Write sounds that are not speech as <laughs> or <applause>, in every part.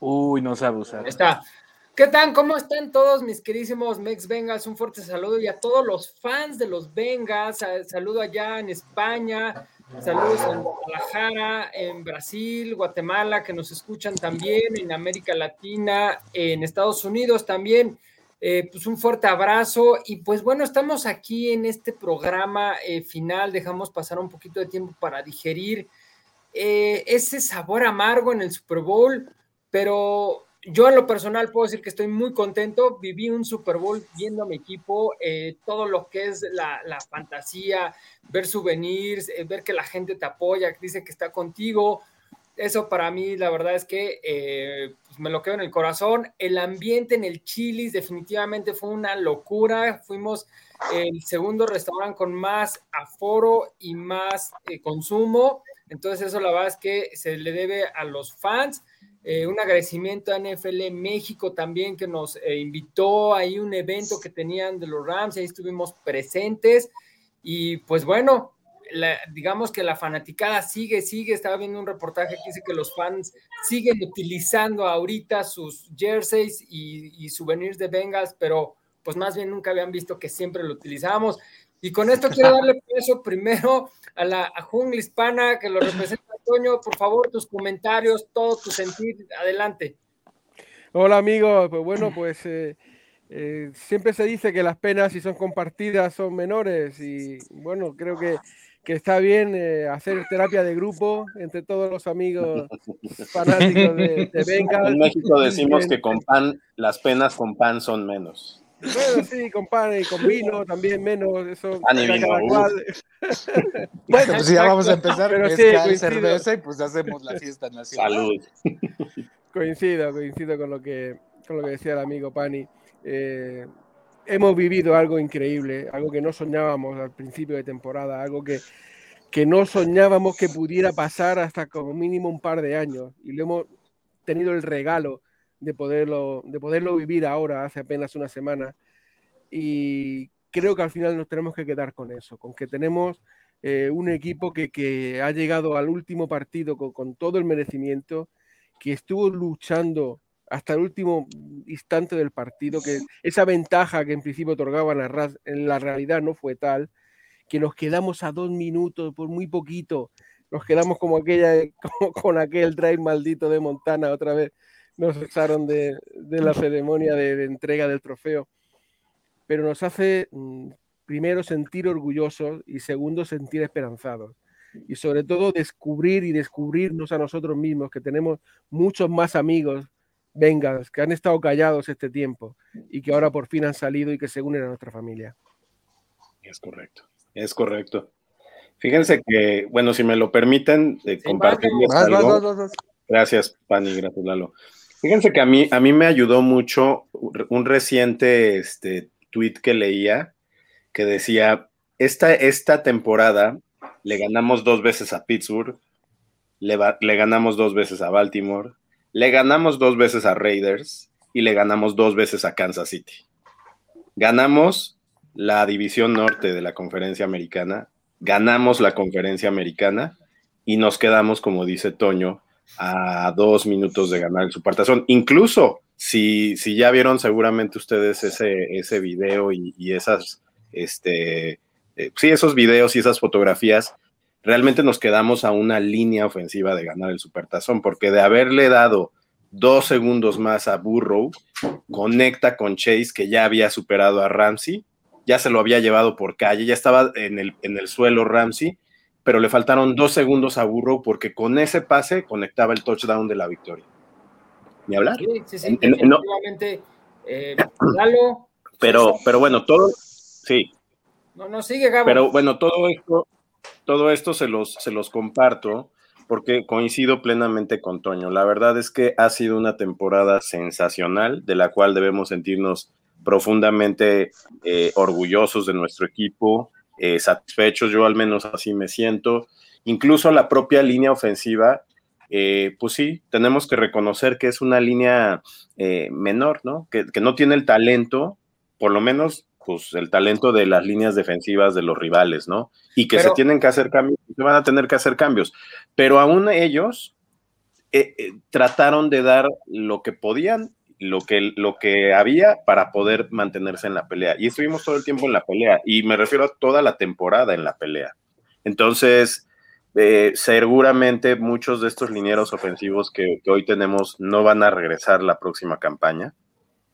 Uy, no sabe usar. Está. ¿Qué tal? ¿Cómo están todos mis queridísimos Mex Vengas? Un fuerte saludo y a todos los fans de los Vengas. Saludo allá en España, saludos en Guadalajara, en Brasil, Guatemala, que nos escuchan también, en América Latina, en Estados Unidos también. Eh, pues un fuerte abrazo y pues bueno, estamos aquí en este programa eh, final, dejamos pasar un poquito de tiempo para digerir eh, ese sabor amargo en el Super Bowl, pero yo en lo personal puedo decir que estoy muy contento. Viví un Super Bowl viendo a mi equipo, eh, todo lo que es la, fantasía, ver souvenirs, eh, ver que la gente te apoya, que dice que está contigo. Eso para mí, la verdad es que eh, pues me lo quedo en el corazón. El ambiente en el Chili's definitivamente fue una locura. Fuimos el segundo restaurante con más aforo y más consumo. Entonces eso la verdad es que se le debe a los fans eh, un agradecimiento a NFL México también que nos eh, invitó ahí un evento que tenían de los Rams, ahí estuvimos presentes y pues bueno, digamos que la fanaticada sigue, sigue, estaba viendo un reportaje que dice que los fans siguen utilizando ahorita sus jerseys y, souvenirs de Bengals, pero pues más bien nunca habían visto que siempre lo utilizamos. Y con esto quiero darle paso primero a la a jungla hispana que lo representa Toño, por favor, tus comentarios, todo tu sentir, adelante. Hola amigos, pues bueno, pues eh, eh, siempre se dice que las penas si son compartidas son menores y bueno, creo que, está bien eh, hacer terapia de grupo entre todos los amigos <laughs> fanáticos de, de En México decimos <laughs> que con pan, las penas con pan son menos. Bueno, sí, con pan y con vino también menos, eso. Pan y vino. <laughs> bueno, pues ya vamos a empezar Pero sí, cerveza y pues hacemos la fiesta nacional. Salud. Coincido, coincido con lo que, con lo que decía el amigo Pani. Eh, hemos vivido algo increíble, algo que no soñábamos al principio de temporada, algo que, que no soñábamos que pudiera pasar hasta como mínimo un par de años. Y lo hemos tenido el regalo de poderlo, de poderlo vivir ahora, hace apenas una semana. Y creo que al final nos tenemos que quedar con eso, con que tenemos eh, un equipo que, ha llegado al último partido con, todo el merecimiento, que estuvo luchando hasta el último instante del partido, que esa ventaja que en principio otorgaban en la realidad no fue tal, que nos quedamos a dos minutos por muy poquito, nos quedamos como aquella, <laughs> con aquel drive maldito de Montana otra vez nos echaron de, la ceremonia de, entrega del trofeo, pero nos hace mm, primero sentir orgullosos y segundo sentir esperanzados. Y sobre todo descubrir y descubrirnos a nosotros mismos, que tenemos muchos más amigos, vengas, que han estado callados este tiempo y que ahora por fin han salido y que se unen a nuestra familia. Es correcto, es correcto. Fíjense que, bueno, si me lo permiten, eh, compartir. Gracias, Pani, gracias, Lalo. Fíjense que a mí, a mí me ayudó mucho un reciente este, tweet que leía que decía, esta, esta temporada le ganamos dos veces a Pittsburgh, le, le ganamos dos veces a Baltimore, le ganamos dos veces a Raiders y le ganamos dos veces a Kansas City. Ganamos la división norte de la conferencia americana, ganamos la conferencia americana y nos quedamos, como dice Toño, a dos minutos de ganar el Supertazón. Incluso si, si ya vieron seguramente ustedes ese, ese video y, esas, este, eh, sí, esos videos y esas fotografías, realmente nos quedamos a una línea ofensiva de ganar el Supertazón, porque de haberle dado dos segundos más a Burrow, conecta con Chase, que ya había superado a Ramsey, ya se lo había llevado por calle, ya estaba en el, en el suelo Ramsey, pero le faltaron dos segundos a Burrow porque con ese pase conectaba el touchdown de la victoria. ¿Ni hablar? Sí, sí, sí. Eh, <clears throat> pero, pero bueno, todo, sí. No, no, sigue, Gabo. Pero bueno, todo esto, todo esto se los, se los comparto porque coincido plenamente con Toño. La verdad es que ha sido una temporada sensacional de la cual debemos sentirnos profundamente eh, orgullosos de nuestro equipo, eh, satisfechos, yo al menos así me siento. Incluso la propia línea ofensiva, eh, pues sí, tenemos que reconocer que es una línea eh, menor, ¿no? Que, no tiene el talento, por lo menos, pues el talento de las líneas defensivas de los rivales, ¿no? Y que se tienen que hacer cambios, se van a tener que hacer cambios. Pero aún ellos trataron de dar lo que podían, lo que, lo que había para poder mantenerse en la pelea. Y estuvimos todo el tiempo en la pelea, y me refiero a toda la temporada en la pelea. Entonces, eh, seguramente muchos de estos linieros ofensivos que, hoy tenemos no van a regresar la próxima campaña.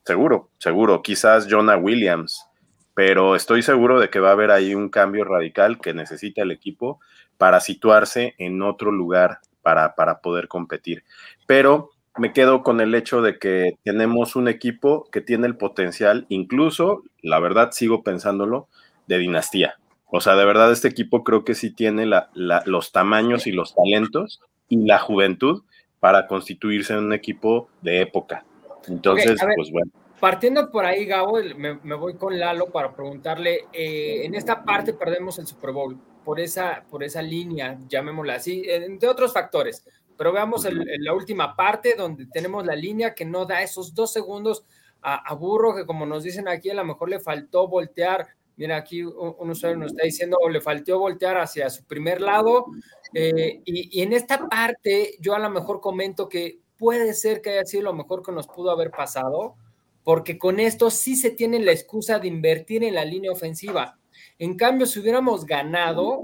Seguro, seguro. Quizás Jonah Williams, pero estoy seguro de que va a haber ahí un cambio radical que necesita el equipo para situarse en otro lugar para, para poder competir. Pero me quedo con el hecho de que tenemos un equipo que tiene el potencial, incluso, la verdad sigo pensándolo, de dinastía. O sea, de verdad este equipo creo que sí tiene los tamaños y los talentos y la juventud para constituirse en un equipo de época. Entonces, pues bueno. Partiendo por ahí, Gabo, me, voy con Lalo para preguntarle, eh, en esta parte perdemos el Super Bowl por esa, por esa línea, llamémosla así, entre otros factores, pero veamos la última parte donde tenemos la línea que no da esos dos segundos a, a Burro, que como nos dicen aquí, a lo mejor le faltó voltear Mira, aquí un usuario nos está diciendo, o le faltó voltear hacia su primer lado. Eh, y, en esta parte, yo a lo mejor comento que puede ser que haya sido lo mejor que nos pudo haber pasado, porque con esto sí se tiene la excusa de invertir en la línea ofensiva. En cambio, si hubiéramos ganado,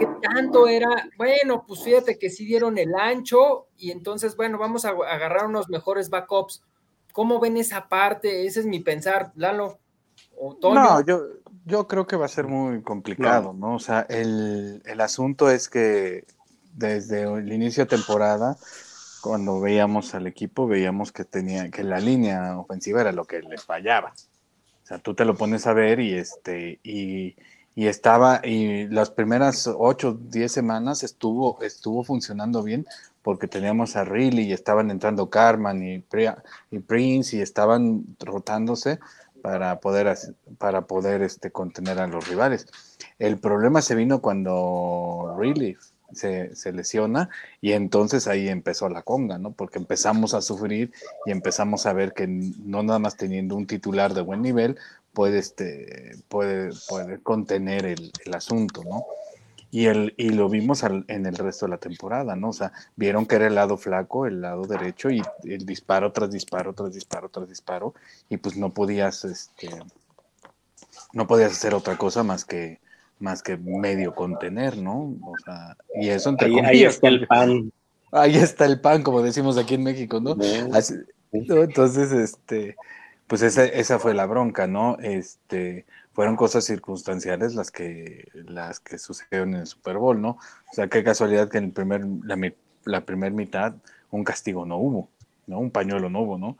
¿qué tanto era? Bueno, pues fíjate que sí dieron el ancho y entonces, bueno, vamos a agarrar unos mejores backups. ¿Cómo ven esa parte? Ese es mi pensar, Lalo. No, yo, yo creo que va a ser muy complicado, ¿no? O sea, el, asunto es que desde el inicio de temporada, cuando veíamos al equipo, veíamos que tenía, que la línea ofensiva era lo que les fallaba. O sea, tú te lo pones a ver y este, y, estaba, y las primeras ocho, diez semanas estuvo, estuvo funcionando bien porque teníamos a Riley y estaban entrando Carman y, y Prince y estaban rotándose para poder, para poder este, contener a los rivales. El problema se vino cuando Really se, lesiona y entonces ahí empezó la conga, ¿no? Porque empezamos a sufrir y empezamos a ver que no nada más teniendo un titular de buen nivel puede, este, puede, contener el, asunto, ¿no? Y, el, y lo vimos en el resto de la temporada, ¿no? O sea, vieron que era el lado flaco, el lado derecho, y el disparo tras disparo, tras disparo, tras disparo, y pues no podías, este, no podías hacer otra cosa más que, más que medio contener, ¿no? O sea, y eso entre ahí, ahí está el pan. Ahí está el pan, como decimos aquí en México, ¿no? Entonces, este, pues esa, esa fue la bronca, ¿no? Este, fueron cosas circunstanciales las que, las que sucedieron en el Super Bowl, ¿no? O sea, qué casualidad que en el primer, la, la primera mitad un castigo no hubo, ¿no? Un pañuelo no hubo, ¿no?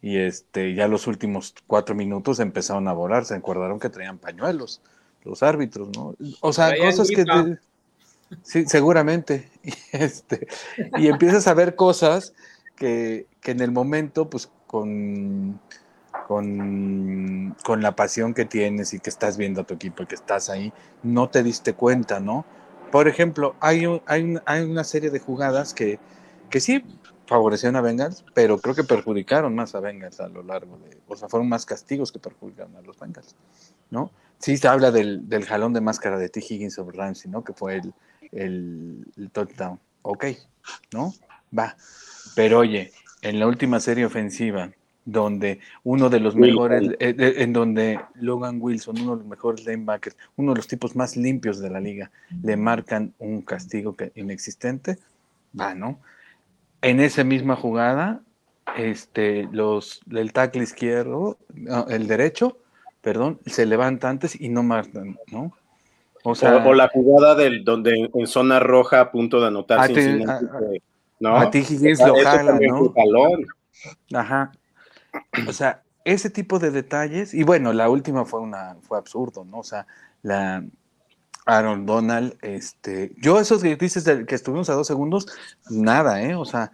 Y este, ya los últimos cuatro minutos empezaron a volar, se acordaron que traían pañuelos los árbitros, ¿no? O sea, cosas que... sí, seguramente. <laughs> Y, este, y empiezas a ver cosas que, que en el momento, pues con con, con, la pasión que tienes y que estás viendo a tu equipo y que estás ahí, no te diste cuenta, ¿no? Por ejemplo, hay, hay, hay una serie de jugadas que, que sí favorecieron a Bengals, pero creo que perjudicaron más a Bengals a lo largo de, o sea, fueron más castigos que perjudicaron a los Bengals, ¿no? Sí se habla del, del jalón de máscara de T. Higgins sobre Ramsey, ¿no? Que fue el, el, el touchdown. Ok, ¿no? Va. Pero oye, en la última serie ofensiva, donde uno de los mejores, eh, en donde Logan Wilson, uno de los mejores linebackers, uno de los tipos más limpios de la liga, le marcan un castigo que, inexistente, va, ¿no? En esa misma jugada, este, los, el tackle izquierdo, el derecho, perdón, se levanta antes y no marcan, ¿no? O, sea, o, la jugada del donde en zona roja a punto de anotar a, ¿no? a ti Higgins lo jala, ¿no? Ajá, o sea, ese tipo de detalles, y bueno, la última fue una, fue absurdo, ¿no? O sea, la Aaron Donald, este, yo esos que dices que estuvimos a dos segundos, nada, ¿eh? O sea,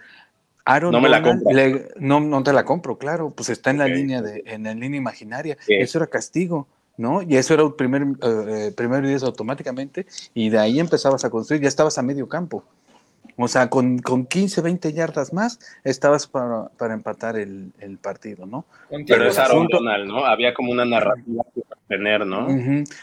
Aaron no Donald, no, no te la compro, claro, pues está en la línea de, en la línea imaginaria, eso era castigo. ¿no? Y eso era el primer, eh, primer 10 automáticamente, y de ahí empezabas a construir, ya estabas a medio campo. O sea, con, con 15, 20 yardas más estabas para, para empatar el, el, partido, ¿no? Pero es Aaron Donald, ¿no? Había como una narrativa que tener, ¿no?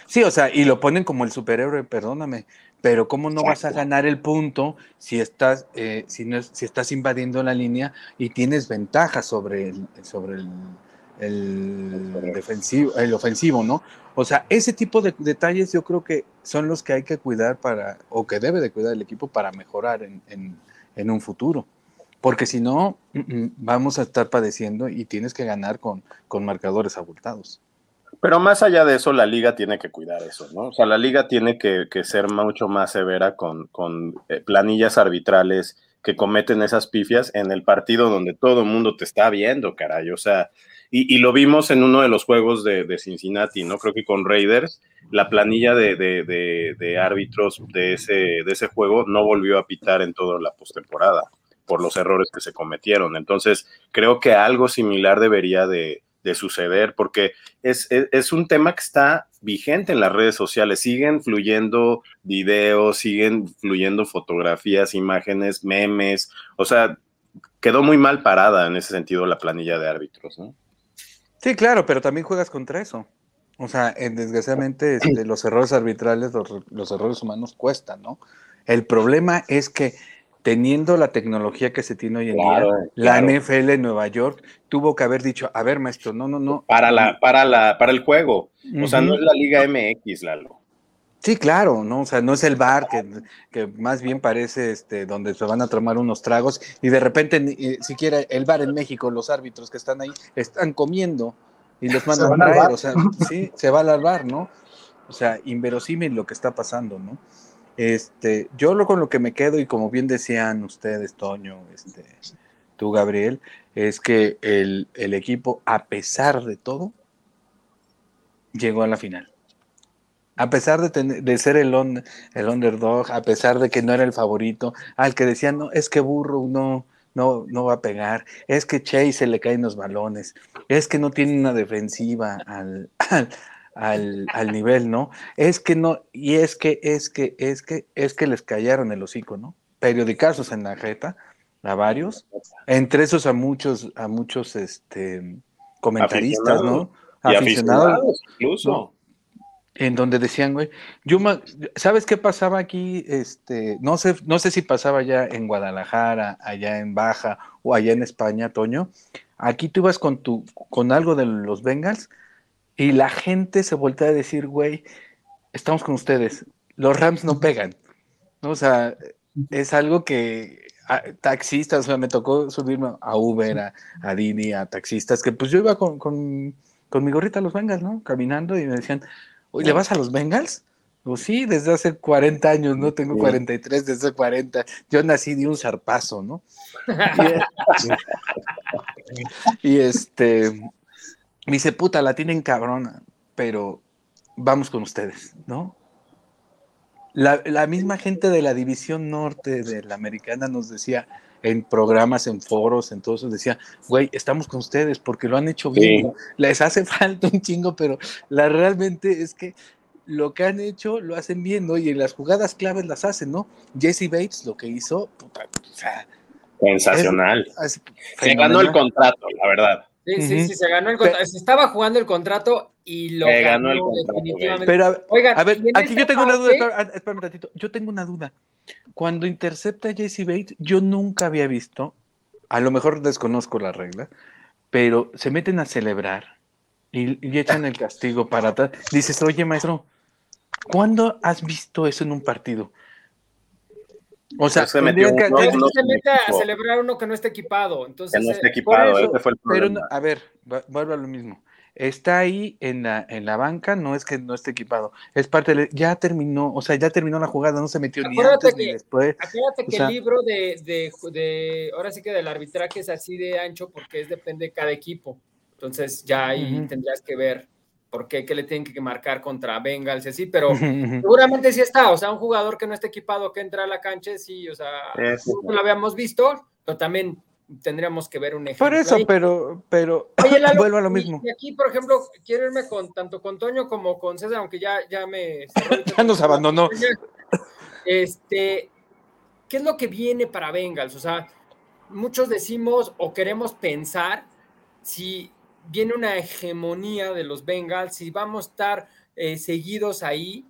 Sí, o sea, y lo ponen como el superhéroe, perdóname, pero ¿cómo no vas a ganar el punto si estás, eh, si, no si estás invadiendo la línea y tienes ventaja sobre el, sobre el, defensivo, el ofensivo, ¿no? O sea, ese tipo de detalles yo creo que son los que hay que cuidar para, o que debe de cuidar el equipo para mejorar en, en un futuro. Porque si no, mm, mm, vamos a estar padeciendo y tienes que ganar con, con marcadores abultados. Pero más allá de eso, la liga tiene que cuidar eso, ¿no? O sea, la liga tiene que, ser mucho más severa con, eh, planillas arbitrales que cometen esas pifias en el partido donde todo el mundo te está viendo, caray. O sea, y, lo vimos en uno de los juegos de, Cincinnati, ¿no? Creo que con Raiders, la planilla de, de, árbitros de ese, de ese juego no volvió a pitar en toda la postemporada por los errores que se cometieron. Entonces, creo que algo similar debería de, de suceder, porque es, es, un tema que está vigente en las redes sociales. Siguen fluyendo videos, siguen fluyendo fotografías, imágenes, memes. O sea, quedó muy mal parada en ese sentido la planilla de árbitros, ¿no? Sí, claro, pero también juegas contra eso. O sea, desgraciadamente este, los errores arbitrales, los, los errores humanos cuestan, ¿no? El problema es que teniendo la tecnología que se tiene hoy en día, la NFL en Nueva York tuvo que haber dicho, a ver, maestro, no, no, no. Para la, para la, para el juego. O sea, no es la Liga MX, Lalo. Sí, claro, ¿no? O sea, no es el bar que, que, más bien parece este, donde se van a tomar unos tragos y de repente ni eh, siquiera el bar en México, los árbitros que están ahí están comiendo y los mandan a traer, o sea, sí, se va al bar, ¿no? O sea, inverosímil lo que está pasando, ¿no? Este, yo lo con lo que me quedo, y como bien decían ustedes, Toño, este, tú, Gabriel, es que el, equipo, a pesar de todo, llegó a la final. A pesar de, de ser el, el underdog, a pesar de que no era el favorito, al que decían, no, es que Burro no, no, no va a pegar, es que Chase se le caen los balones, es que no tiene una defensiva al, al, nivel, ¿no? Es que no, y es que, es que, es que, es que les callaron el hocico, ¿no? Periodicazos en la jeta, a varios, entre esos a muchos, a muchos este comentaristas, ¿no? Aficionados, incluso. En donde decían, güey, yo ¿sabes qué pasaba aquí? Este, no sé, no sé si pasaba ya en Guadalajara, allá en Baja o allá en España, Toño. Aquí tú ibas con tu, con algo de los Bengals y la gente se voltea a decir, güey, estamos con ustedes, los Rams no pegan. O sea, es algo que taxistas, o sea, me tocó subirme a Uber, a, Dini, a taxistas, que pues yo iba con, con, mi gorrita a los Bengals, ¿no? Caminando y me decían, oye, ¿le vas a los Bengals? Pues sí, desde hace 40 años, ¿no? Tengo 43, desde 40. Yo nací de un zarpazo, ¿no? y <laughs> este, me dice, puta, la tienen cabrona, pero vamos con ustedes, ¿no? La, misma gente de la división norte de la americana nos decía en programas, en foros, en todo eso, decía, güey, estamos con ustedes porque lo han hecho bien, les hace <laughs> falta un chingo, pero la realmente es que lo que han hecho lo hacen bien, ¿no? Y en las jugadas claves las hacen, ¿no? Jesse Bates lo que hizo, puta, o sea, sensacional. Se ganó el contrato, la verdad. Sí, sí, sí, se ganó el contrato. Se estaba jugando el contrato y lo ganó, el contrato, definitivamente. Pero, Oigan, a ver, aquí yo tengo una duda, espérame un ratito. Yo tengo una duda. Cuando intercepta a Jesse Bates, yo nunca había visto, a lo mejor desconozco la regla, pero se meten a celebrar y, y echan el castigo para atrás. Dices, oye, maestro, ¿cuándo has visto eso en un partido? O sea, se, metió, que, no, se mete a celebrar uno que no está equipado. Entonces, que no está equipado, ese fue el problema. Pero, a ver, vuelvo a lo mismo. Está ahí en la, en la banca, no es que no esté equipado, es parte de, ya terminó, o sea, ya terminó la jugada, no se metió ni antes ni después. Acuérdate que el libro de, de, de, ahora sí que del arbitraje es así de ancho porque es depende de cada equipo. Entonces ya ahí tendrías que ver por qué, le tienen que marcar contra Bengals y así, pero seguramente sí está, o sea, un jugador que no esté equipado que entra a la cancha, sí, o sea, no lo habíamos visto, pero también tendríamos que ver un ejemplo. Por eso, pero, pero <laughs> vuelvo a lo mismo. Y aquí, por ejemplo, quiero irme con tanto con Toño como con César, aunque ya, ya me... <laughs> ya nos abandonó. Este, ¿qué es lo que viene para Bengals? O sea, muchos decimos o queremos pensar si viene una hegemonía de los Bengals, si vamos a estar eh, seguidos ahí,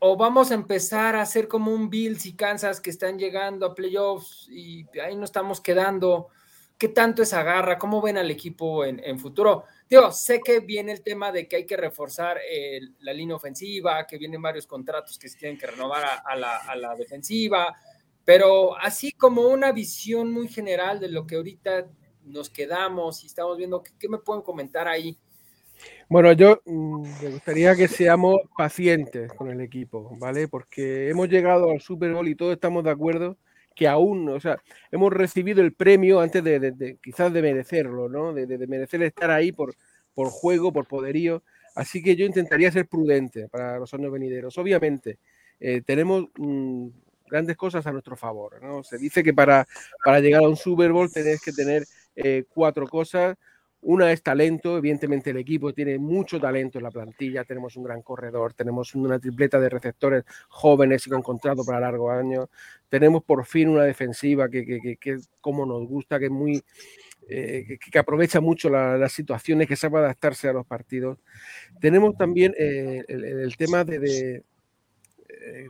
o vamos a empezar a hacer como un Bills y Kansas que están llegando a playoffs y ahí no estamos quedando. ¿Qué tanto es agarra? ¿Cómo ven al equipo en, futuro? Digo, sé que viene el tema de que hay que reforzar la línea ofensiva, que vienen varios contratos que se tienen que renovar a, la, defensiva, pero así como una visión muy general de lo que ahorita nos quedamos y estamos viendo, qué me pueden comentar ahí? Bueno, yo mm, me gustaría que seamos pacientes con el equipo, ¿vale? Porque hemos llegado al Super Bowl y todos estamos de acuerdo que aún, o sea, hemos recibido el premio antes de, quizás de merecerlo, ¿no? De, merecer estar ahí por, por juego, por poderío. Así que yo intentaría ser prudente para los años venideros. Obviamente, eh, tenemos mm, grandes cosas a nuestro favor, ¿no? Se dice que para, para llegar a un Super Bowl tenés que tener eh, cuatro cosas una es talento, evidentemente el equipo tiene mucho talento en la plantilla, tenemos un gran corredor, tenemos una tripleta de receptores jóvenes y con contrato para largos años, tenemos por fin una defensiva que, que, que, como nos gusta, que es muy... Eh, que, aprovecha mucho las situaciones, que sabe adaptarse a los partidos. Tenemos también eh, el, tema de,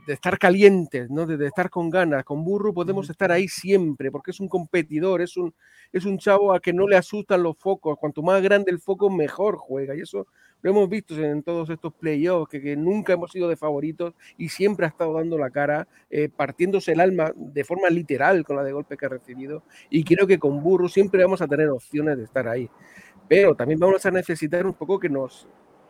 de estar calientes, ¿no? De, estar con ganas. Con Burro podemos estar ahí siempre, porque es un competidor, es un, es un chavo a que no le asustan los focos. Cuanto más grande el foco, mejor juega. Y eso lo hemos visto en todos estos playoffs, que, que nunca hemos sido de favoritos y siempre ha estado dando la cara, eh, partiéndose el alma de forma literal con la de golpe que ha recibido. Y creo que con Burro siempre vamos a tener opciones de estar ahí. Pero también vamos a necesitar un poco que nos,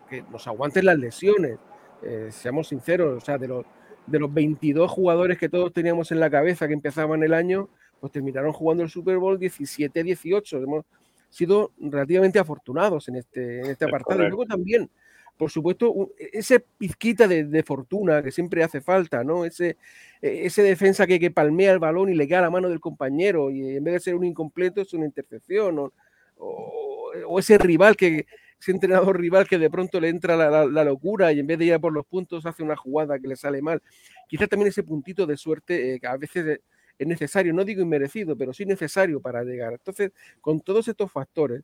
que nos aguanten las lesiones. Eh, seamos sinceros, o sea, de los, de los 22 jugadores que todos teníamos en la cabeza que empezaban el año, pues terminaron jugando el Super Bowl 17-18. Hemos sido relativamente afortunados en este, en este apartado. Y luego también, por supuesto, ese pizquita de, fortuna que siempre hace falta, ¿no? Ese, e, ese defensa que, que, palmea el balón y le queda a la mano del compañero y en vez de ser un incompleto es una intercepción. o ese rival que, ese entrenador rival que de pronto le entra la, locura y en vez de ir a por los puntos hace una jugada que le sale mal. Quizá también ese puntito de suerte eh, que a veces es necesario, no digo inmerecido, pero sí necesario para llegar. Entonces, con todos estos factores,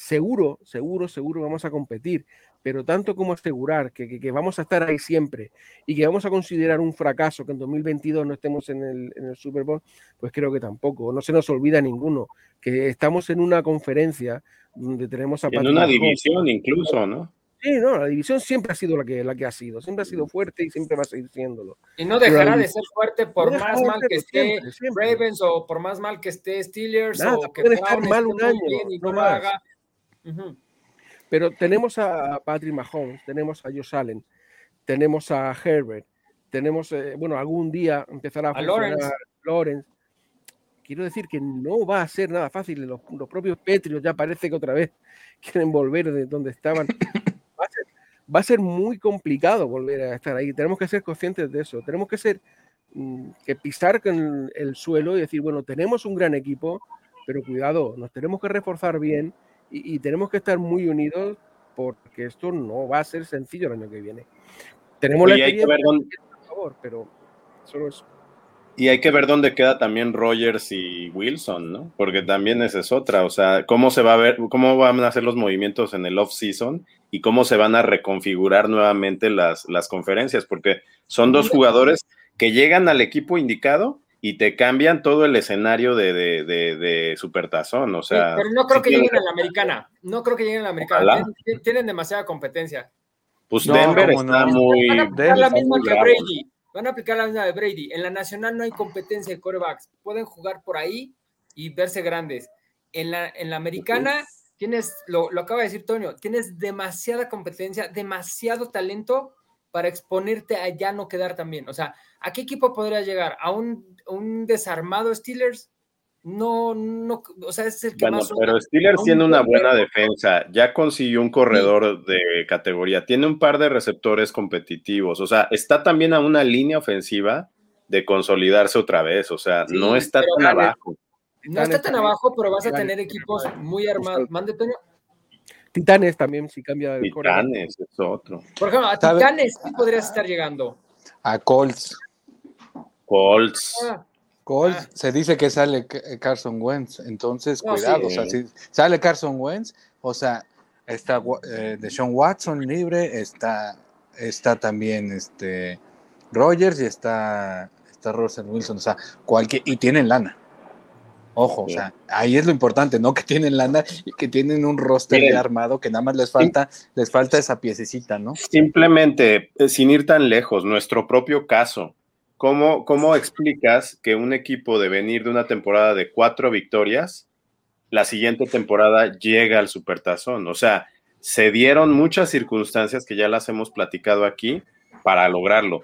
seguro, seguro, seguro vamos a competir, pero tanto como asegurar que, que, vamos a estar ahí siempre y que vamos a considerar un fracaso que en 2022 no estemos en el, en el Super Bowl, pues creo que tampoco. No se nos olvida ninguno que estamos en una conferencia donde tenemos a En una división incluso, ¿no? Sí, no, la división siempre ha sido la que, la que ha sido, siempre ha sido fuerte y siempre va a seguir siéndolo. Y no dejará de ser fuerte por más mal que esté Ravens o por más mal que esté Steelers o que puede estar mal un año, no, no haga. Pero tenemos a Patrick Mahomes, tenemos a Josh Allen, tenemos a Herbert, tenemos, eh, bueno, algún día empezará a, a funcionar Lawrence quiero decir que no va a ser nada fácil. Los, propios Petrios ya parece que otra vez <laughs> quieren volver de donde estaban. <coughs> Va a, ser, muy complicado volver a estar ahí. Tenemos que ser conscientes de eso. Tenemos que ser mm, que pisar con el suelo y decir, bueno, tenemos un gran equipo, pero cuidado, nos tenemos que reforzar bien y, tenemos que estar muy unidos porque esto no va a ser sencillo el año que viene. Tenemos la experiencia, por favor, pero solo eso. Y hay que ver dónde queda también Rogers y Wilson, ¿no? Porque también esa es otra, o sea, cómo se va a ver, cómo van a hacer los movimientos en el off-season y cómo se van a reconfigurar nuevamente las, las conferencias, porque son dos jugadores que llegan al equipo indicado y te cambian todo el escenario de, de, de, Supertazón, o sea... pero no creo que lleguen a la americana, no creo que lleguen a la americana, tienen, demasiada competencia. Pues Denver está muy... la misma que Brady. Van a aplicar la misma de Brady. En la nacional no hay competencia de corebacks. Pueden jugar por ahí y verse grandes. En la, en la americana tienes, lo, lo acaba de decir Tonio, tienes demasiada competencia, demasiado talento para exponerte a ya no quedar también. O sea, ¿a qué equipo podría llegar? ¿A un, un desarmado Steelers? no, no, o sea, es el que bueno, Pero Steelers tiene una buena defensa, ya consiguió un corredor de categoría, tiene un par de receptores competitivos, o sea, está también a una línea ofensiva de consolidarse otra vez, o sea, no está tan abajo. No está tan abajo, pero vas a tener equipos muy armados. Mande, Titanes también, si cambia de Titanes es otro. Por ejemplo, a Titanes sí podrías estar llegando. A Colts. Colts. Ah, Ah. se dice que sale Carson Wentz, entonces cuidado, o sea, si sale Carson Wentz, o sea, está eh, Deshaun Watson libre, está está también este Rogers y está, está Russell Wilson, o sea, cualquier, y tienen lana. Ojo, o sea, ahí es lo importante, ¿no? <laughs> Que tienen lana y que tienen un roster armado que nada más les falta, les falta esa piececita, ¿no? Simplemente, eh, sin ir tan lejos, nuestro propio caso. ¿Cómo, ¿Cómo explicas que un equipo de venir de una temporada de cuatro victorias, la siguiente temporada llega al supertazón? O sea, se dieron muchas circunstancias que ya las hemos platicado aquí para lograrlo.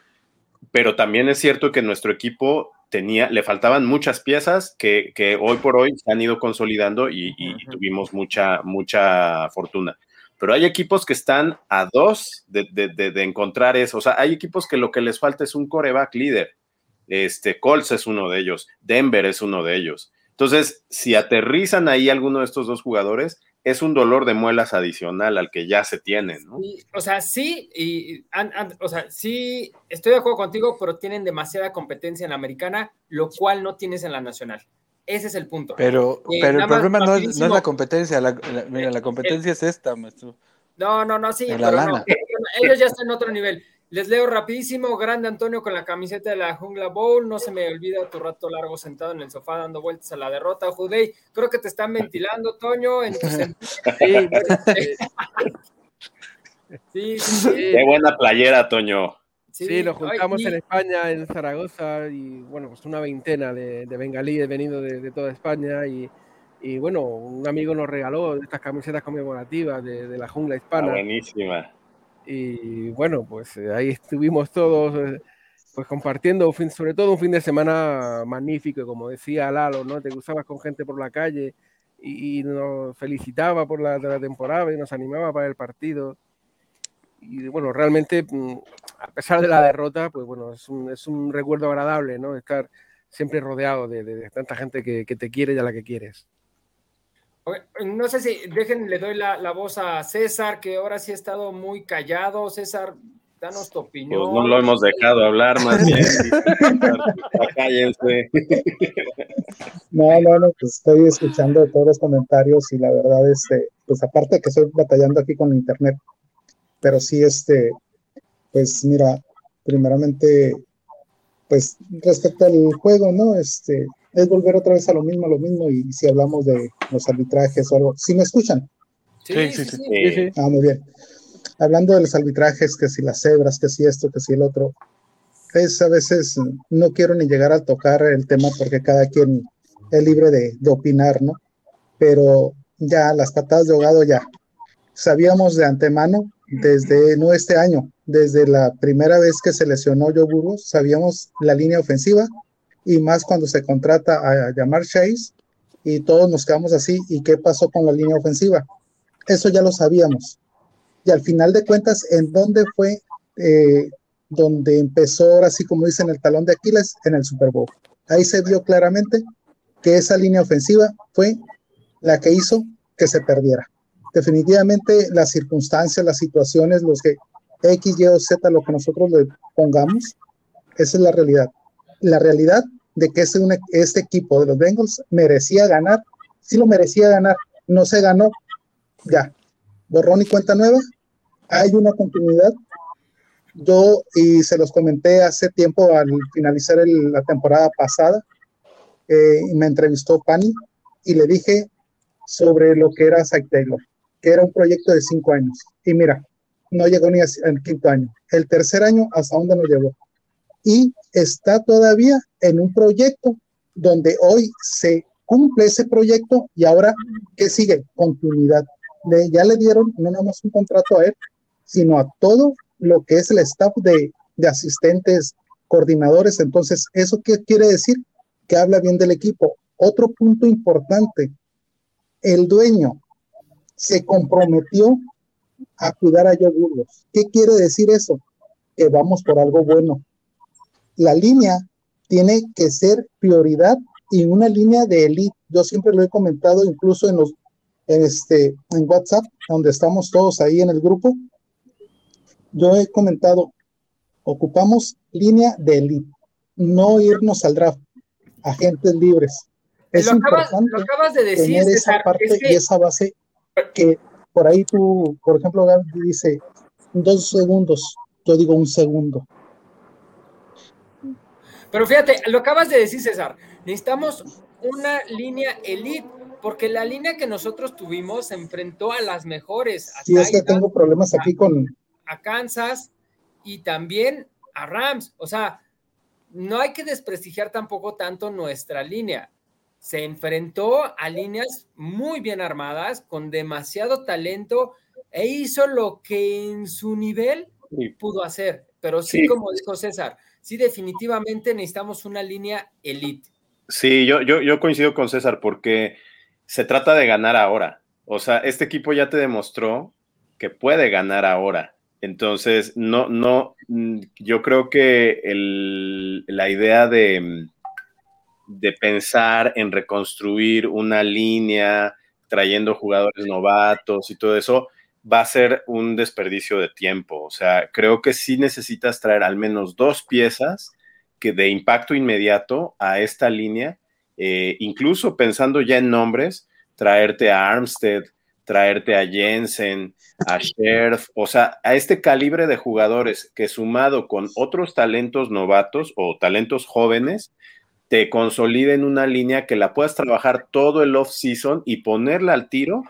Pero también es cierto que nuestro equipo tenía, le faltaban muchas piezas que, hoy por hoy se han ido consolidando y, tuvimos mucha, mucha fortuna. Pero hay equipos que están a dos de, encontrar eso. O sea, hay equipos que lo que les falta es un coreback líder. Este, Colts es uno de ellos, Denver es uno de ellos. Entonces, si aterrizan ahí alguno de estos dos jugadores, es un dolor de muelas adicional al que ya se tiene, ¿no? o sea, sí, y, o sea, sí, estoy de acuerdo contigo, pero tienen demasiada competencia en la americana, lo cual no tienes en la nacional. Ese es el punto. Pero, eh, pero el problema no es, la competencia, la, mira, la competencia es esta, maestro. No, no, no, sí, pero no, ellos ya están en otro nivel. Les leo rapidísimo, grande Antonio con la camiseta de la Jungla Bowl, no se me olvida tu rato largo sentado en el sofá dando vueltas a la derrota, Judey, creo que te están ventilando, Toño, en tu <laughs> sí, sí, Qué buena playera, Toño. Sí, nos juntamos en España, en Zaragoza, y bueno, pues una veintena de, de bengalíes venidos de, toda España, y, y, bueno, un amigo nos regaló estas camisetas conmemorativas de, de la jungla hispana. buenísima y bueno, pues eh, ahí estuvimos todos eh, pues compartiendo, sobre todo un fin de semana magnífico, como decía Lalo, ¿no? Te gustabas con gente por la calle y, nos felicitaba por la, temporada y nos animaba para el partido. Y bueno, realmente, mm, a pesar de la derrota, pues bueno, es un, es un recuerdo agradable, ¿no? Estar siempre rodeado de, tanta gente que te quiere y a la que quieres. No sé si, dejen, le doy la, voz a César, que ahora sí ha estado muy callado. César, danos tu opinión. Pues no lo hemos dejado hablar más bien. <laughs> Cállense. No, no, no, pues estoy escuchando todos los comentarios y la verdad, este, pues aparte que estoy batallando aquí con internet, pero sí, este, pues mira, primeramente, pues respecto al juego, ¿no? Este, es volver otra vez a lo mismo, a lo mismo, y si hablamos de los arbitrajes o algo, ¿sí me escuchan? Sí, sí, sí. Ah, muy bien. Hablando de los arbitrajes, que si las cebras, que si esto, que si el otro, es a veces, no quiero ni llegar a tocar el tema porque cada quien es libre de, de opinar, ¿no? Pero ya las patadas de ahogado ya. Sabíamos de antemano, desde, no este año, desde la primera vez que se lesionó Joe Burgos, sabíamos la línea ofensiva, y más cuando se contrata a llamar Chase y todos nos quedamos así. ¿Y qué pasó con la línea ofensiva? Eso ya lo sabíamos. Y al final de cuentas, ¿en dónde fue eh, donde empezó, ahora sí como dicen, el talón de Aquiles? En el Super Bowl. Ahí se vio claramente que esa línea ofensiva fue la que hizo que se perdiera. Definitivamente las circunstancias, las situaciones, los que X, Y o Z, lo que nosotros le pongamos, esa es la realidad. La realidad de que ese, este equipo de los Bengals merecía ganar, sí lo merecía ganar, no se ganó, ya, borrón y cuenta nueva, hay una continuidad. Yo, y se los comenté hace tiempo al finalizar la temporada pasada, eh, me entrevistó Pani y le dije sobre lo que era Zach Taylor, que era un proyecto de cinco años. Y mira, no llegó ni al quinto año. El tercer año, ¿hasta dónde nos llevó? Y está todavía en un proyecto donde hoy se cumple ese proyecto y ahora, ¿qué sigue? Continuidad. ya le dieron no nada más un contrato a él, sino a todo lo que es el staff de, asistentes, coordinadores. Entonces, ¿eso qué quiere decir? Que habla bien del equipo. Otro punto importante, el dueño se comprometió a cuidar a Joe. ¿Qué quiere decir eso? Que vamos por algo bueno la línea tiene que ser prioridad y una línea de elite. Yo siempre lo he comentado incluso en los en este en WhatsApp, donde estamos todos ahí en el grupo. Yo he comentado, ocupamos línea de elite, no irnos al draft, agentes libres. Es lo importante acabas, de decir, tener esa parte y esa base que por ahí tú, por ejemplo, Gaby dice dos segundos, yo digo un segundo. Pero fíjate, lo acabas de decir, César, necesitamos una línea elite, porque la línea que nosotros tuvimos se enfrentó a las mejores. sí, es que tengo problemas aquí con... A Kansas y también a Rams. O sea, no hay que desprestigiar tampoco tanto nuestra línea. Se enfrentó a líneas muy bien armadas, con demasiado talento, e hizo lo que en su nivel pudo hacer. Pero sí, como dijo César, sí definitivamente necesitamos una línea elite. Sí, yo, yo, yo coincido con César porque se trata de ganar ahora. O sea, este equipo ya te demostró que puede ganar ahora. Entonces, no, no, mm, yo creo que la idea de, de pensar en reconstruir una línea, trayendo jugadores novatos y todo eso, va a ser un desperdicio de tiempo. O sea, creo que sí necesitas traer al menos dos piezas que de impacto inmediato a esta línea, eh, incluso pensando ya en nombres, traerte a Armstead, traerte a Jensen, a Scherf, o sea, a este calibre de jugadores que sumado con otros talentos novatos o talentos jóvenes, te consoliden una línea que la puedas trabajar todo el off-season y ponerla al tiro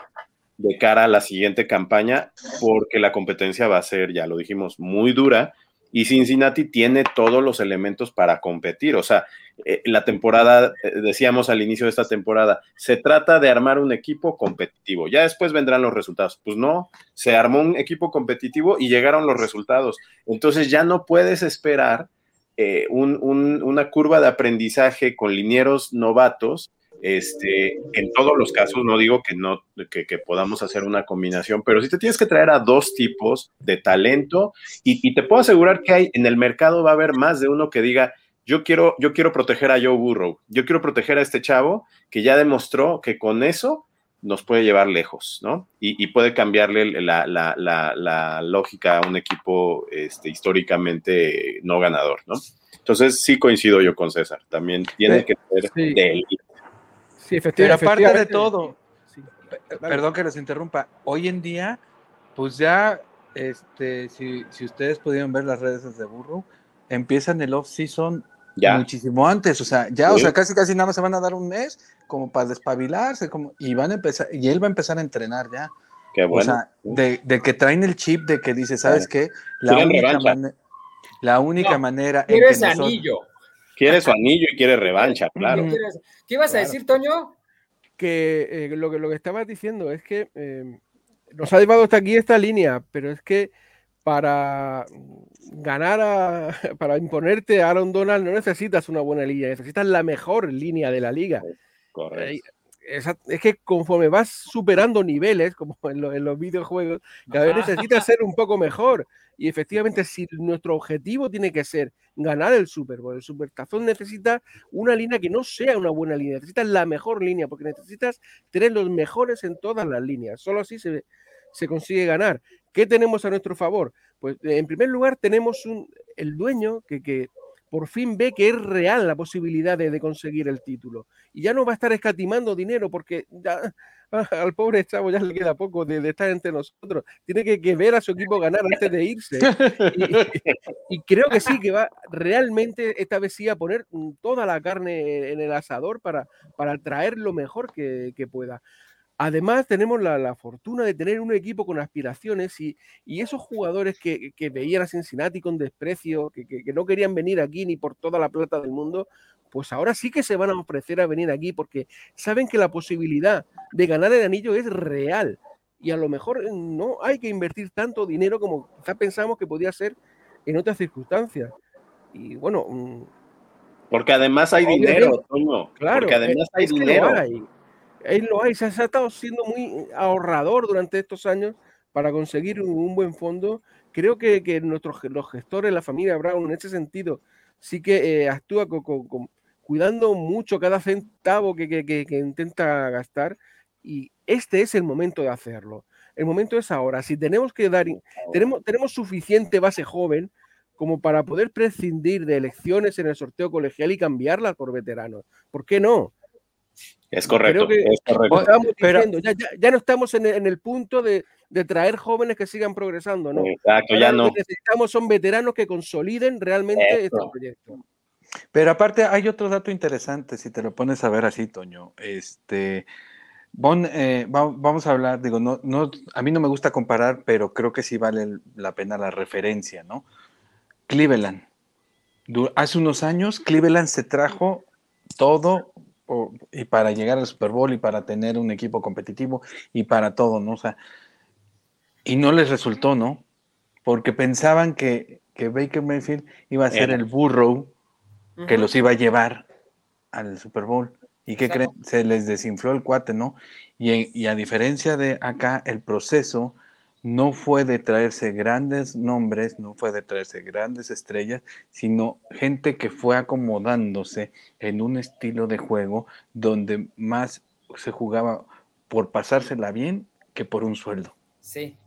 de cara a la siguiente campaña, porque la competencia va a ser, ya lo dijimos, muy dura y Cincinnati tiene todos los elementos para competir. O sea, eh, la temporada, eh, decíamos al inicio de esta temporada, se trata de armar un equipo competitivo. Ya después vendrán los resultados. Pues no, se armó un equipo competitivo y llegaron los resultados. Entonces ya no puedes esperar eh, una curva de aprendizaje con linieros novatos este, en todos los casos, no digo que no, que, podamos hacer una combinación, pero sí te tienes que traer a dos tipos de talento y, te puedo asegurar que hay en el mercado va a haber más de uno que diga, yo quiero, yo quiero proteger a Joe Burrow, yo quiero proteger a este chavo que ya demostró que con eso nos puede llevar lejos, ¿no? Y, puede cambiarle la, lógica a un equipo este, históricamente no ganador, ¿no? Entonces sí coincido yo con César, también tiene que ser de él. Sí, efectivamente. Pero aparte de todo, perdón que les interrumpa, hoy en día, pues ya, este, si, si ustedes pudieron ver las redes de Burro, empiezan el off-season muchísimo antes, o sea, ya, o sea, casi casi nada más se van a dar un mes como para despabilarse, como, y van a empezar, y él va a empezar a entrenar ya. Qué bueno. O sea, de, de que traen el chip de que dice, ¿sabes qué? La única, la única manera anillo. Quiere su anillo y quiere revancha, claro. ¿Qué ibas a decir, Toño? Que, eh, lo que lo que estabas diciendo es que em, nos ha llevado hasta aquí esta línea, pero es que para ganar, a, <laughs> para imponerte a Aaron Donald no necesitas una buena línea, necesitas la mejor línea de la liga. Correcto. Es, que conforme vas superando niveles, como en, en los videojuegos, cada vez necesitas ser un poco mejor. Y efectivamente, si nuestro objetivo tiene que ser ganar el Super Bowl, el Supertazón necesita una línea que no sea una buena línea, necesitas la mejor línea, porque necesitas tener los mejores en todas las líneas. Solo así se, se consigue ganar. ¿Qué tenemos a nuestro favor? Pues en primer lugar tenemos un, el dueño que, que por fin ve que es real la posibilidad de, conseguir el título. Y ya no va a estar escatimando dinero porque ya, <laughs> al pobre chavo ya le queda poco de, estar entre nosotros. Tiene que, ver a su equipo ganar antes de irse. Y, creo que sí, que va realmente esta vez sí a poner toda la carne en el asador para, para traer lo mejor que, que pueda. Además, tenemos la, fortuna de tener un equipo con aspiraciones y, esos jugadores que, veían a Cincinnati con desprecio, que, no querían venir aquí ni por toda la plata del mundo, pues ahora sí que se van a ofrecer a venir aquí porque saben que la posibilidad de ganar el anillo es real y a lo mejor no hay que invertir tanto dinero como quizá pensamos que podía ser en otras circunstancias. Y bueno. Mm, porque además hay dinero, Claro, porque además hay dinero él lo hay, se ha estado siendo muy ahorrador durante estos años para conseguir un, buen fondo. Creo que, que, nuestros los gestores, la familia Brown, en ese sentido, sí que eh, actúa cuidando mucho cada centavo que, que, intenta gastar y este es el momento de hacerlo. El momento es ahora. Si tenemos que dar, tenemos, tenemos suficiente base joven como para poder prescindir de elecciones en el sorteo colegial y cambiarlas por veteranos. ¿Por qué no? Es correcto. es correcto. Pero, ya, ya, no estamos en el, punto de, de, traer jóvenes que sigan progresando, ¿no? Exacto, ya no. Lo que necesitamos son veteranos que consoliden realmente este proyecto. Pero aparte hay otro dato interesante, si te lo pones a ver así, Toño. Este, bon, eh, vamos a hablar, digo, no, no, a mí no me gusta comparar, pero creo que sí vale la pena la referencia, ¿no? Cleveland. Hace unos años, Cleveland se trajo todo y para llegar al Super Bowl y para tener un equipo competitivo y para todo, ¿no? O sea, y no les resultó, ¿no? Porque pensaban que, que Baker Mayfield iba a ser el burro que los iba a llevar al Super Bowl. ¿Y qué creen? Se les desinfló el cuate, ¿no? Y, y, a diferencia de acá, el proceso no fue de traerse grandes nombres, no fue de traerse grandes estrellas, sino gente que fue acomodándose en un estilo de juego donde más se jugaba por pasársela bien que por un sueldo. Sí,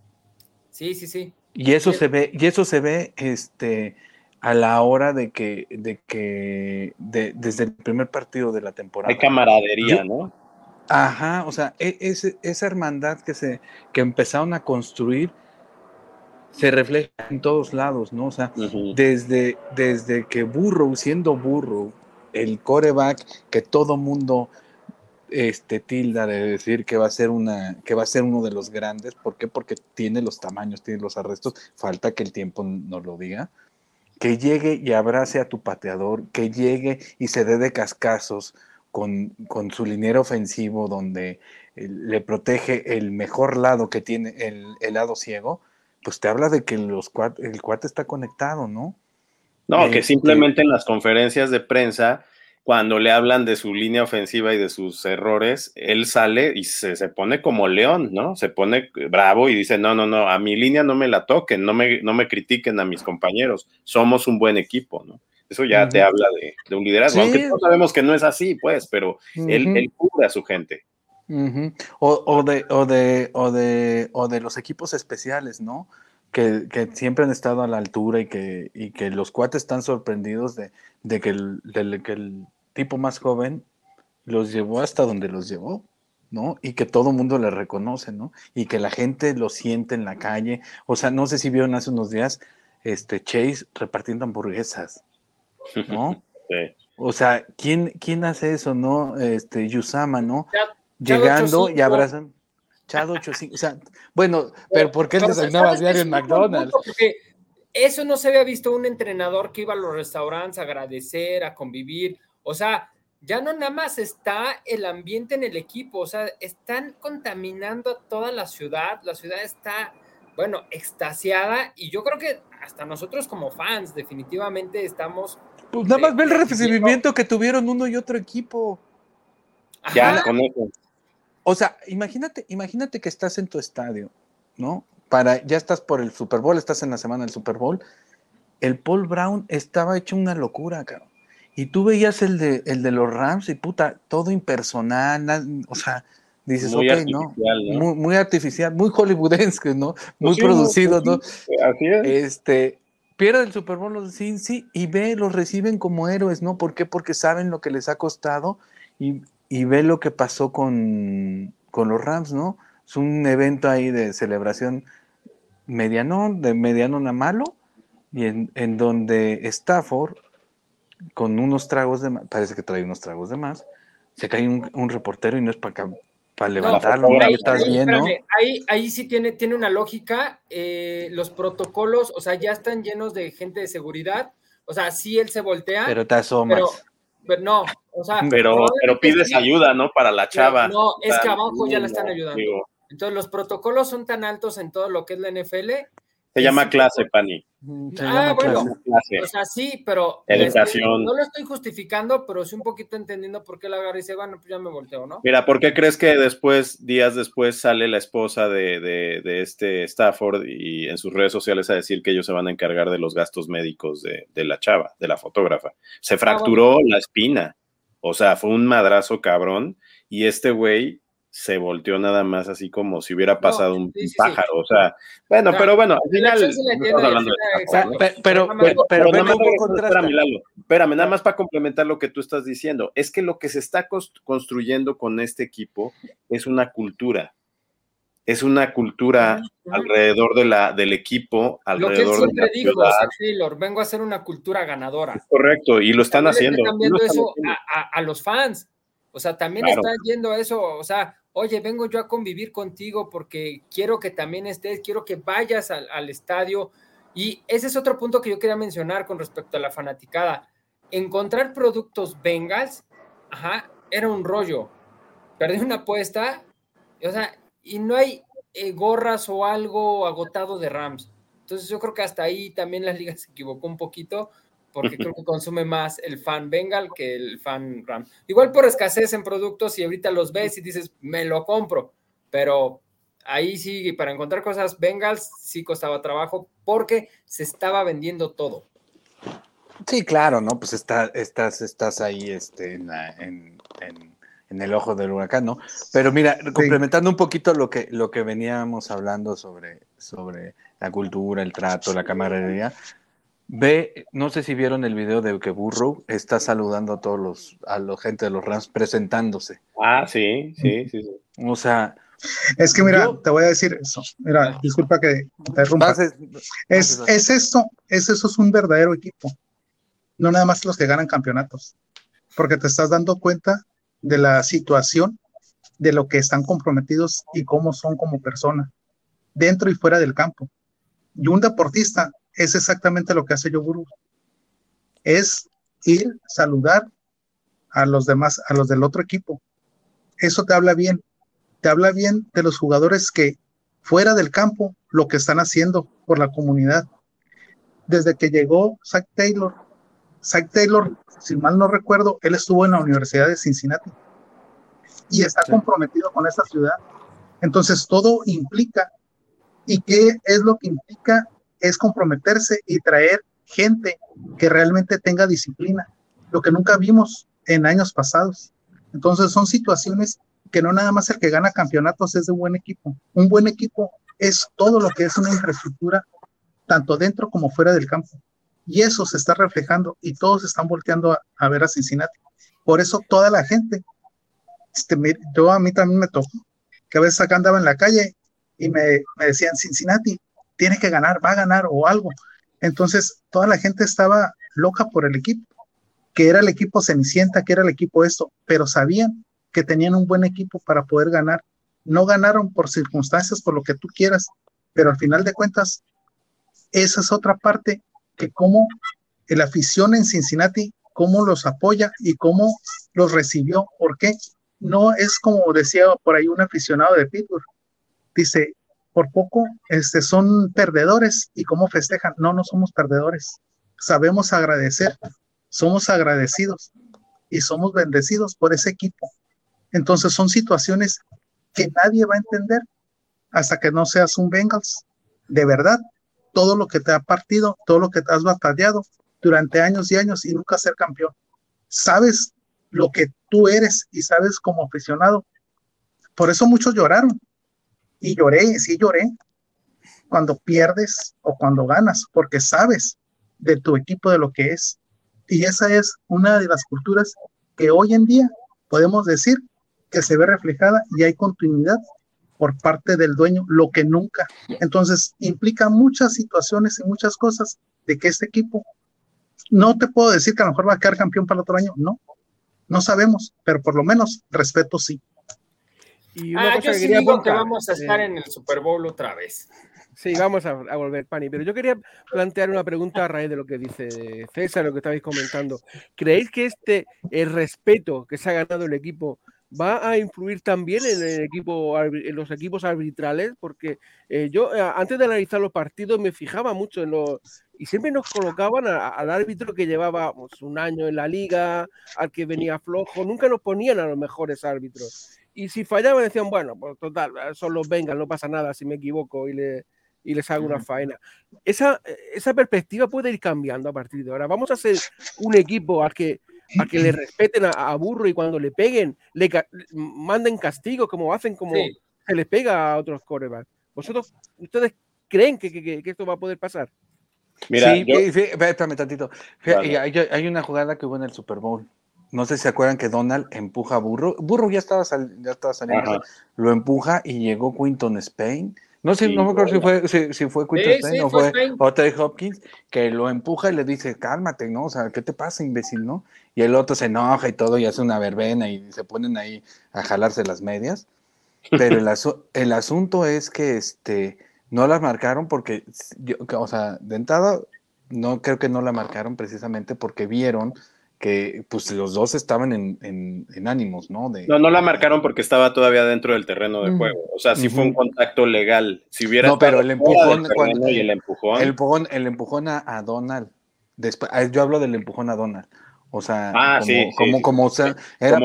sí, sí, sí. Y eso se ve, y eso se ve, este, a la hora de que, de que de, desde el primer partido de la temporada. Hay camaradería, ¿no? Ajá, o sea, e, esa hermandad que se que empezaron a construir se refleja en todos lados, ¿no? O sea, desde, desde que Burrow, siendo Burrow, el coreback que todo mundo este, tilda de decir que va a ser una, que va a ser uno de los grandes. ¿Por qué? Porque tiene los tamaños, tiene los arrestos. Falta que el tiempo nos lo diga que llegue y abrace a tu pateador, que llegue y se dé de cascazos con, su liniero ofensivo donde eh, le protege el mejor lado que tiene el, lado ciego, pues te habla de que los el cuate está conectado, ¿no? No, que este simplemente en las conferencias de prensa cuando le hablan de su línea ofensiva y de sus errores, él sale y se, pone como león, ¿no? Se pone bravo y dice, no, no, no, a mi línea no me la toquen, no me, no me critiquen a mis compañeros, somos un buen equipo, ¿no? Eso ya te habla de, un liderazgo, aunque todos sabemos que no es así, pues, pero él, cubre a su gente. o, de, o, de, o, de, o de los equipos especiales, ¿no? Que, siempre han estado a la altura y que, y que los cuates están sorprendidos de, que, el, que el tipo más joven los llevó hasta donde los llevó, ¿no? Y que todo el mundo le reconoce, ¿no? Y que la gente lo siente en la calle. O sea, no sé si vieron hace unos días este Chase repartiendo hamburguesas, ¿no? <laughs> O sea, ¿quién, ¿quién hace eso, no? Este, Yusama, ¿no? Llegando y abrazan. Chad 85, o sea, bueno, pero ¿por qué él desayunaba diario en McDonald's? Porque eso no se había visto un entrenador que iba a los restaurantes a agradecer, a convivir. O sea, ya no nada más está el ambiente en el equipo, o sea, están contaminando toda la ciudad, la ciudad está, bueno, extasiada y yo creo que hasta nosotros como fans definitivamente estamos... Pues nada más ve el recibimiento que tuvieron uno y otro equipo. Ya, con eso. O sea, imagínate, imagínate que estás en tu estadio, ¿no? Para, ya estás por el Super Bowl, estás en la semana del Super Bowl. El Paul Brown estaba hecho una locura, cabrón. Y tú veías el de, el de los Rams y puta, todo impersonal, o sea, dices, ok, ¿no? Muy, artificial, muy hollywoodense, ¿no? Muy pues producido, ¿no? Así es. Este, pierde el Super Bowl los sí, y ve, los reciben como héroes, ¿no? ¿Por qué? Porque saben lo que les ha costado y, y ve lo que pasó con, los Rams, ¿no? Es un evento ahí de celebración mediano, de mediano a malo, y en, en donde Stafford, con unos tragos de más, parece que trae unos tragos de más, se cae un, reportero y no es para para levantarlo, no, ahí, estás bien, ¿no? Ahí, ahí sí tiene, tiene una lógica, eh, los protocolos, o sea, ya están llenos de gente de seguridad, o sea, sí él se voltea. Pero te asomas. Pero no, o sea. Pero, pero pides ayuda, ¿no? Para la chava. No, es que abajo ya la están ayudando. Entonces, los protocolos son tan altos en todo lo que es la NFL. Se llama clase, Pani. Ah, bueno, o sea, sí, pero no lo estoy justificando, pero sí un poquito entendiendo por qué la agarra y dice, bueno, pues ya me volteo, ¿no? Mira, ¿por qué crees que después, días después, sale la esposa de, de, este Stafford y en sus redes sociales a decir que ellos se van a encargar de los gastos médicos de, la chava, de la fotógrafa? Se ah, fracturó la espina, o sea, fue un madrazo cabrón y este güey se volteó nada más así como si hubiera pasado un pájaro. O sea, bueno, pero bueno, al final. pero, pero, pero, espérame, nada más para complementar lo que tú estás diciendo. Es que lo que se está construyendo con este equipo es una cultura. Es una cultura alrededor de la, del equipo, alrededor lo que él siempre dijo, Taylor, vengo a hacer una cultura ganadora. correcto, y lo están haciendo. cambiando eso A, los fans. O sea, también está yendo a eso, o sea, oye, vengo yo a convivir contigo porque quiero que también estés, quiero que vayas al, estadio. Y ese es otro punto que yo quería mencionar con respecto a la fanaticada. Encontrar productos Bengals, ajá, era un rollo. Perdí una apuesta, o sea, y no hay eh, gorras o algo agotado de Rams. Entonces yo creo que hasta ahí también la liga <laughs> se equivocó un poquito porque creo que consume más el fan Bengal que el fan Ram. Igual por escasez en productos y ahorita los ves y dices, me lo compro, pero ahí sí, para encontrar cosas Bengals sí costaba trabajo porque se estaba vendiendo todo. Sí, claro, ¿no? Pues está, estás, estás ahí este, en, el ojo del huracán, ¿no? Pero mira, complementando un poquito lo que, lo que veníamos hablando sobre, sobre la cultura, el trato, la camaradería, Ve, no sé si vieron el video de que Burrow está saludando a todos los, a la gente de los Rams presentándose. Ah, sí, sí, sí. O sea. Es que mira, te voy a decir eso. Mira, disculpa que te interrumpa. Es, es esto, es eso, es un verdadero equipo. No nada más los que ganan campeonatos. Porque te estás dando cuenta de la situación, de lo que están comprometidos y cómo son como persona, dentro y fuera del campo. Y un deportista es exactamente lo que hace Yoguru. Es ir, saludar a los demás, a los del otro equipo. Eso te habla bien. Te habla bien de los jugadores que fuera del campo lo que están haciendo por la comunidad. Desde que llegó Zach Taylor, Zach Taylor, si mal no recuerdo, él estuvo en la Universidad de Cincinnati y está comprometido con esta ciudad. Entonces todo implica. ¿Y qué es lo que implica es comprometerse y traer gente que realmente tenga disciplina, lo que nunca vimos en años pasados. Entonces son situaciones que no nada más el que gana campeonatos es de un buen equipo. Un buen equipo es todo lo que es una infraestructura, tanto dentro como fuera del campo. Y eso se está reflejando y todos están volteando a, ver a Cincinnati. Por eso toda la gente, este, yo a mí también me tocó, que a veces acá andaba en la calle y me, me decían, Cincinnati, tiene que ganar, va a ganar o algo. Entonces, toda la gente estaba loca por el equipo, que era el equipo Cenicienta, que era el equipo esto, pero sabían que tenían un buen equipo para poder ganar. No ganaron por circunstancias, por lo que tú quieras, pero al final de cuentas, esa es otra parte que como la afición en Cincinnati, cómo los apoya y cómo los recibió. ¿Por qué? No es como decía por ahí un aficionado de Pittsburgh. Dice, por poco este, son perdedores y cómo festejan. No, no somos perdedores. Sabemos agradecer, somos agradecidos y somos bendecidos por ese equipo. Entonces son situaciones que nadie va a entender hasta que no seas un Bengals. De verdad, todo lo que te ha partido, todo lo que te has batallado durante años y años y nunca ser campeón. Sabes lo que tú eres y sabes como aficionado. Por eso muchos lloraron, y lloré, sí lloré, cuando pierdes o cuando ganas, porque sabes de tu equipo de lo que es. Y esa es una de las culturas que hoy en día podemos decir que se ve reflejada y hay continuidad por parte del dueño, lo que nunca. Entonces, implica muchas situaciones y muchas cosas de que este equipo, no te puedo decir que a lo mejor va a quedar campeón para el otro año, no, no sabemos, pero por lo menos respeto sí. Y una ah, cosa que digo que vamos a estar en el Super Bowl otra vez. Sí, vamos a, volver, Pani. Pero yo quería plantear una pregunta a raíz de lo que dice César, lo que estabais comentando. ¿Creéis que este el respeto que se ha ganado el equipo va a influir también en el equipo en los equipos arbitrales? Porque eh, yo eh, antes de analizar los partidos me fijaba mucho en los y siempre nos colocaban al árbitro que llevaba pues, un año en la liga, al que venía flojo, nunca nos ponían a los mejores árbitros y si fallaban decían, bueno, pues total, eh, son los vengan, no pasa nada si me equivoco y, le, y les hago una faena. Esa, esa perspectiva puede ir cambiando a partir de ahora. Vamos a ser un equipo al que, a que le respeten a, Burro y cuando le peguen, le manden castigo como hacen como se les pega a otros corebacks. ¿Vosotros, ustedes creen que, esto va a poder pasar? Mira, sí, espérame tantito. hay, una jugada que hubo en el Super Bowl. No sé si se acuerdan que Donald empuja a Burro. Burro ya estaba, ya estaba saliendo. Lo empuja y llegó Quinton Spain no sé, no me acuerdo si fue, si, fue Quinton o fue Otter Hopkins, que lo empuja y le dice, cálmate, ¿no? O sea, ¿qué te pasa, imbécil, no? Y el otro se enoja y todo y hace una verbena y se ponen ahí a jalarse las medias. Pero el, <laughs> el asunto es que este, no la marcaron porque, yo, o sea, de entrada, no creo que no la marcaron precisamente porque vieron que pues los dos estaban en, ánimos, ¿no? no, no la marcaron porque estaba todavía dentro del terreno de juego. O sea, sí fue un contacto legal. Si hubiera no, pero el empujón, el empujón, el empujón, el empujón a, Donald. Después, ah, yo hablo del empujón a Donald. O sea, ah, como, como, o sea, era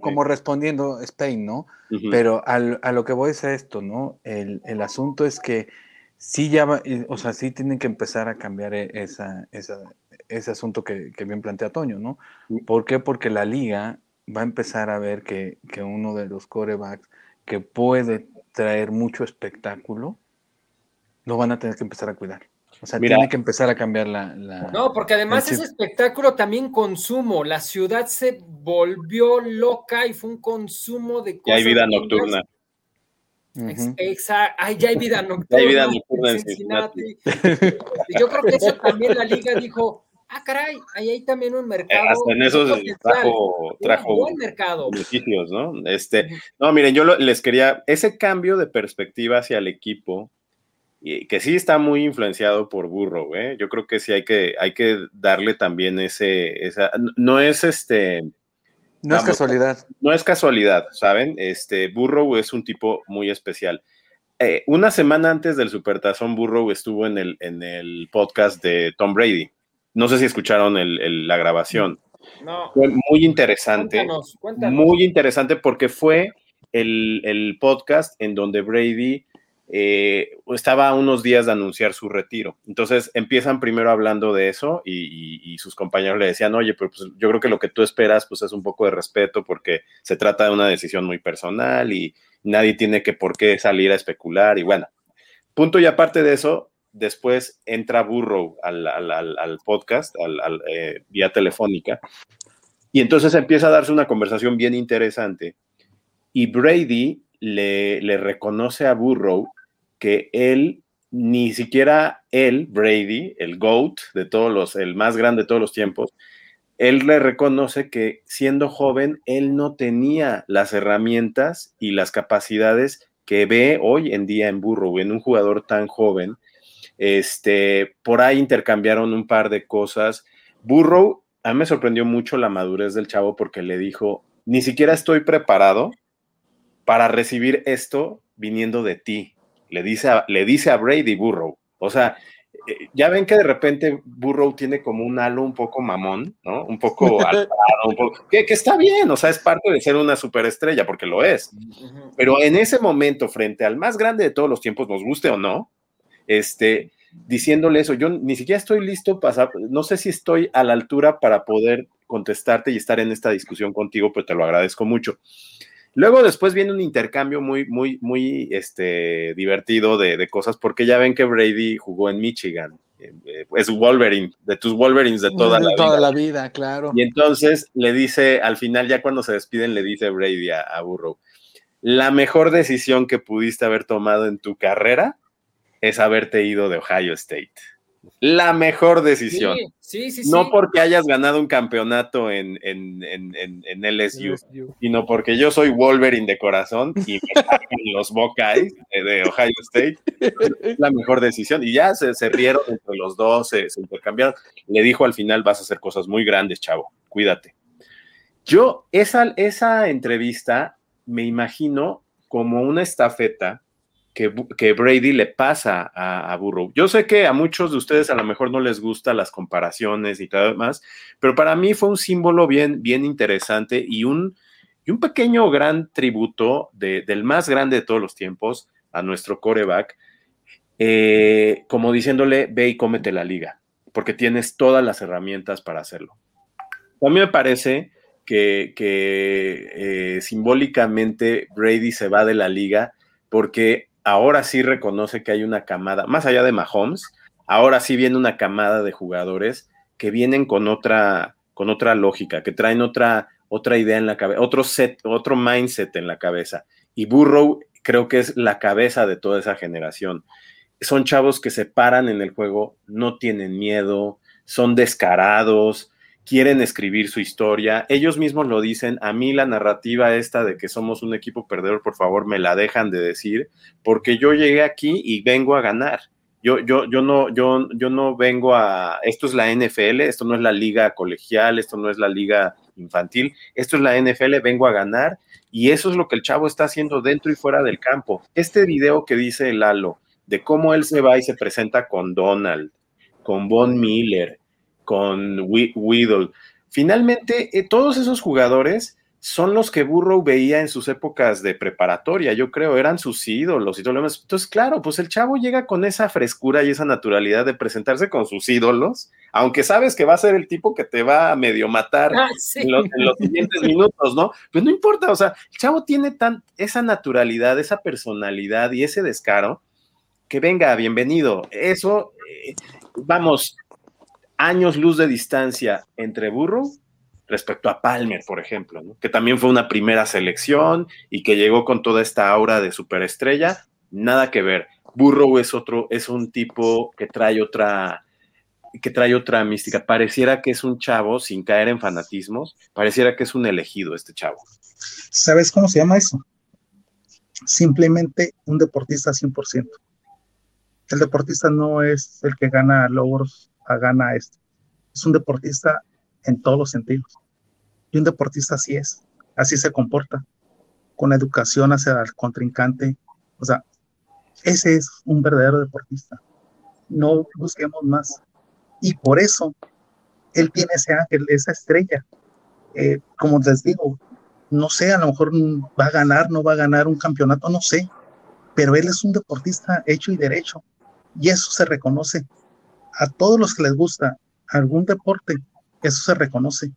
como, respondiendo Spain, ¿no? Pero a lo que voy es a esto, ¿no? El, el asunto es que sí ya, va, o sea, sí tienen que empezar a cambiar e, esa, esa, ese asunto que, bien plantea Toño, ¿no? ¿Por qué? Porque la liga va a empezar a ver que, uno de los corebacks que puede traer mucho espectáculo, lo van a tener que empezar a cuidar. O sea, tiene que empezar a cambiar la... no, porque además ese espectáculo también consumo. La ciudad se volvió loca y fue un consumo de cosas. Y hay vida nocturna. Exacto. Ay, ya hay vida <laughs> nocturna. Hay vida nocturna en Cincinnati. Yo creo que eso también la liga dijo, ah, caray, ahí hay también un mercado. Hasta en eso trajo, trajo un buen mercado. beneficios, ¿no? Este, no, miren, yo les quería, ese cambio de perspectiva hacia el equipo, que sí está muy influenciado por Burro, ¿eh? Yo creo que sí hay que, hay que darle también ese, esa, no es este... No es casualidad. No es casualidad, ¿saben? Este, Burrow es un tipo muy especial. Eh, una semana antes del Supertazón, Burrow estuvo en el, en el podcast de Tom Brady. No sé si escucharon la grabación. No. Fue muy interesante. Muy interesante porque fue el, podcast en donde Brady eh, estaba a unos días de anunciar su retiro. Entonces empiezan primero hablando de eso y, sus compañeros le decían, oye, pero pues yo creo que lo que tú esperas pues es un poco de respeto porque se trata de una decisión muy personal y nadie tiene que por qué salir a especular y bueno, punto y aparte de eso, después entra Burrow al, podcast, al, eh, vía telefónica, y entonces empieza a darse una conversación bien interesante. Y Brady le, le reconoce a Burrow que él, ni siquiera él, Brady, el GOAT de todos los, el más grande de todos los tiempos, él le reconoce que siendo joven, él no tenía las herramientas y las capacidades que ve hoy en día en Burrow, en un jugador tan joven, este, por ahí intercambiaron un par de cosas. Burrow, a mí me sorprendió mucho la madurez del chavo porque le dijo, ni siquiera estoy preparado para recibir esto viniendo de ti. Le dice a, le dice a Brady Burrow. O sea, eh, ya ven que de repente Burrow tiene como un halo un poco mamón, ¿no? Un poco <laughs> alzado, un poco, que, que, está bien, o sea, es parte de ser una superestrella, porque lo es. Pero en ese momento, frente al más grande de todos los tiempos, nos guste o no, este, diciéndole eso. Yo ni siquiera estoy listo para, no sé si estoy a la altura para poder contestarte y estar en esta discusión contigo, pero te lo agradezco mucho. Luego después viene un intercambio muy, muy, muy este, divertido de, cosas, porque ya ven que Brady jugó en Michigan. Eh, es Wolverine, de tus Wolverines de toda, la, toda vida. la vida. claro. Y entonces le dice, al final, ya cuando se despiden, le dice Brady a, a Burrow, la mejor decisión que pudiste haber tomado en tu carrera es haberte ido de Ohio State. La mejor decisión. Sí, sí, sí, no porque hayas ganado un campeonato en, en, en, LSU, sino porque yo soy Wolverine de corazón y me <laughs> los Buckeyes de, Ohio State. Es la mejor decisión. Y ya se, se rieron entre los dos, se, se intercambiaron. Le dijo al final: Vas a hacer cosas muy grandes, chavo. Cuídate. Yo, esa, esa entrevista me imagino como una estafeta que, Brady le pasa a, Burrow. Yo sé que a muchos de ustedes a lo mejor no les gustan las comparaciones y todo demás, pero para mí fue un símbolo bien, bien interesante y un, y un pequeño gran tributo del más grande de todos los tiempos a nuestro coreback, eh, como diciéndole, ve y cómete la liga, porque tienes todas las herramientas para hacerlo. a mí me parece que, eh, simbólicamente Brady se va de la liga porque ahora sí reconoce que hay una camada, más allá de Mahomes, ahora sí viene una camada de jugadores que vienen con otra, con otra lógica, que traen otra, otra idea en la cabeza, otro set, otro mindset en la cabeza. Y Burrow creo que es la cabeza de toda esa generación. Son chavos que se paran en el juego, no tienen miedo, son descarados, quieren escribir su historia. Ellos mismos lo dicen. A mí la narrativa esta de que somos un equipo perdedor, por favor, me la dejan de decir, porque yo llegué aquí y vengo a ganar. Yo, yo, yo, no, yo, yo no vengo a. Esto es la NFL, esto no es la liga colegial, esto no es la liga infantil, esto es la NFL, vengo a ganar. Y eso es lo que el chavo está haciendo dentro y fuera del campo. Este video que dice Lalo, de cómo él se va y se presenta con Donald, con Von Miller, con Weedle. Finalmente, eh, todos esos jugadores son los que Burrow veía en sus épocas de preparatoria, yo creo, eran sus ídolos y todo lo demás. Entonces, claro, pues el chavo llega con esa frescura y esa naturalidad de presentarse con sus ídolos, aunque sabes que va a ser el tipo que te va a medio matar ah, en, los, siguientes <laughs> minutos, ¿no? Pues no importa, o sea, el chavo tiene tan, esa naturalidad, esa personalidad y ese descaro, que venga, bienvenido. Eso, eh, vamos, años luz de distancia entre Burrow respecto a Palmer, por ejemplo, que también fue una primera selección y que llegó con toda esta aura de superestrella, nada que ver. Burrow es otro, es un tipo que trae otra, que trae otra mística. Pareciera que es un chavo, sin caer en fanatismos, pareciera que es un elegido este chavo. ¿Sabes cómo se llama eso? Simplemente un deportista 100%. El deportista no es el que gana logros gana esto. Es un deportista en todos los sentidos. Y un deportista así es, así se comporta, con educación hacia el contrincante. O sea, ese es un verdadero deportista. No busquemos más. Y por eso él tiene ese ángel, esa estrella. Eh, como les digo, no sé, a lo mejor va a ganar, no va a ganar un campeonato, no sé, pero él es un deportista hecho y derecho. Y eso se reconoce a todos los que les gusta algún deporte, eso se reconoce.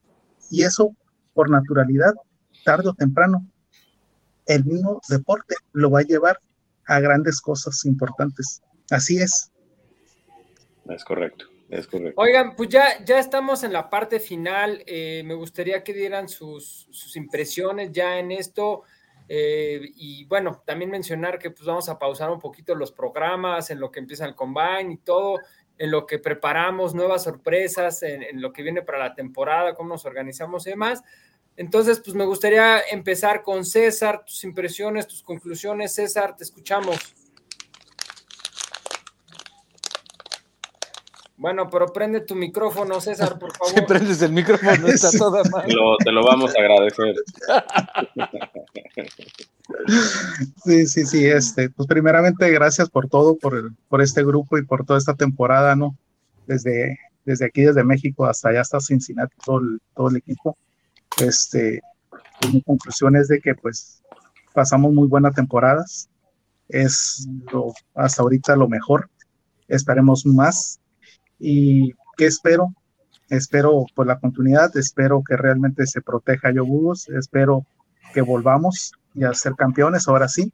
Y eso, por naturalidad, tarde o temprano, el mismo deporte lo va a llevar a grandes cosas importantes. Así es. Es correcto, es correcto. Oigan, pues ya, ya estamos en la parte final. Eh, me gustaría que dieran sus, impresiones ya en esto. Eh, y bueno, también mencionar que pues vamos a pausar un poquito los programas en lo que empieza el combine y todo en lo que preparamos, nuevas sorpresas, en, lo que viene para la temporada, cómo nos organizamos y demás. Entonces, pues me gustaría empezar con César, tus impresiones, tus conclusiones. César, te escuchamos. Bueno, pero prende tu micrófono, César, por <laughs> favor. Si prendes el micrófono, está <laughs> toda mal. Te lo, te lo vamos a agradecer. <laughs> Sí, sí, sí, este, pues primeramente gracias por todo, por, por este grupo y por toda esta temporada, ¿no? Desde, desde aquí, desde México hasta allá, hasta Cincinnati, todo el, todo el equipo. Este, pues mi conclusión es de que pues pasamos muy buenas temporadas, es lo, hasta ahorita lo mejor, esperemos más y ¿qué espero? Espero por la continuidad, espero que realmente se proteja a Yobugos, espero que volvamos y a ser campeones, ahora sí,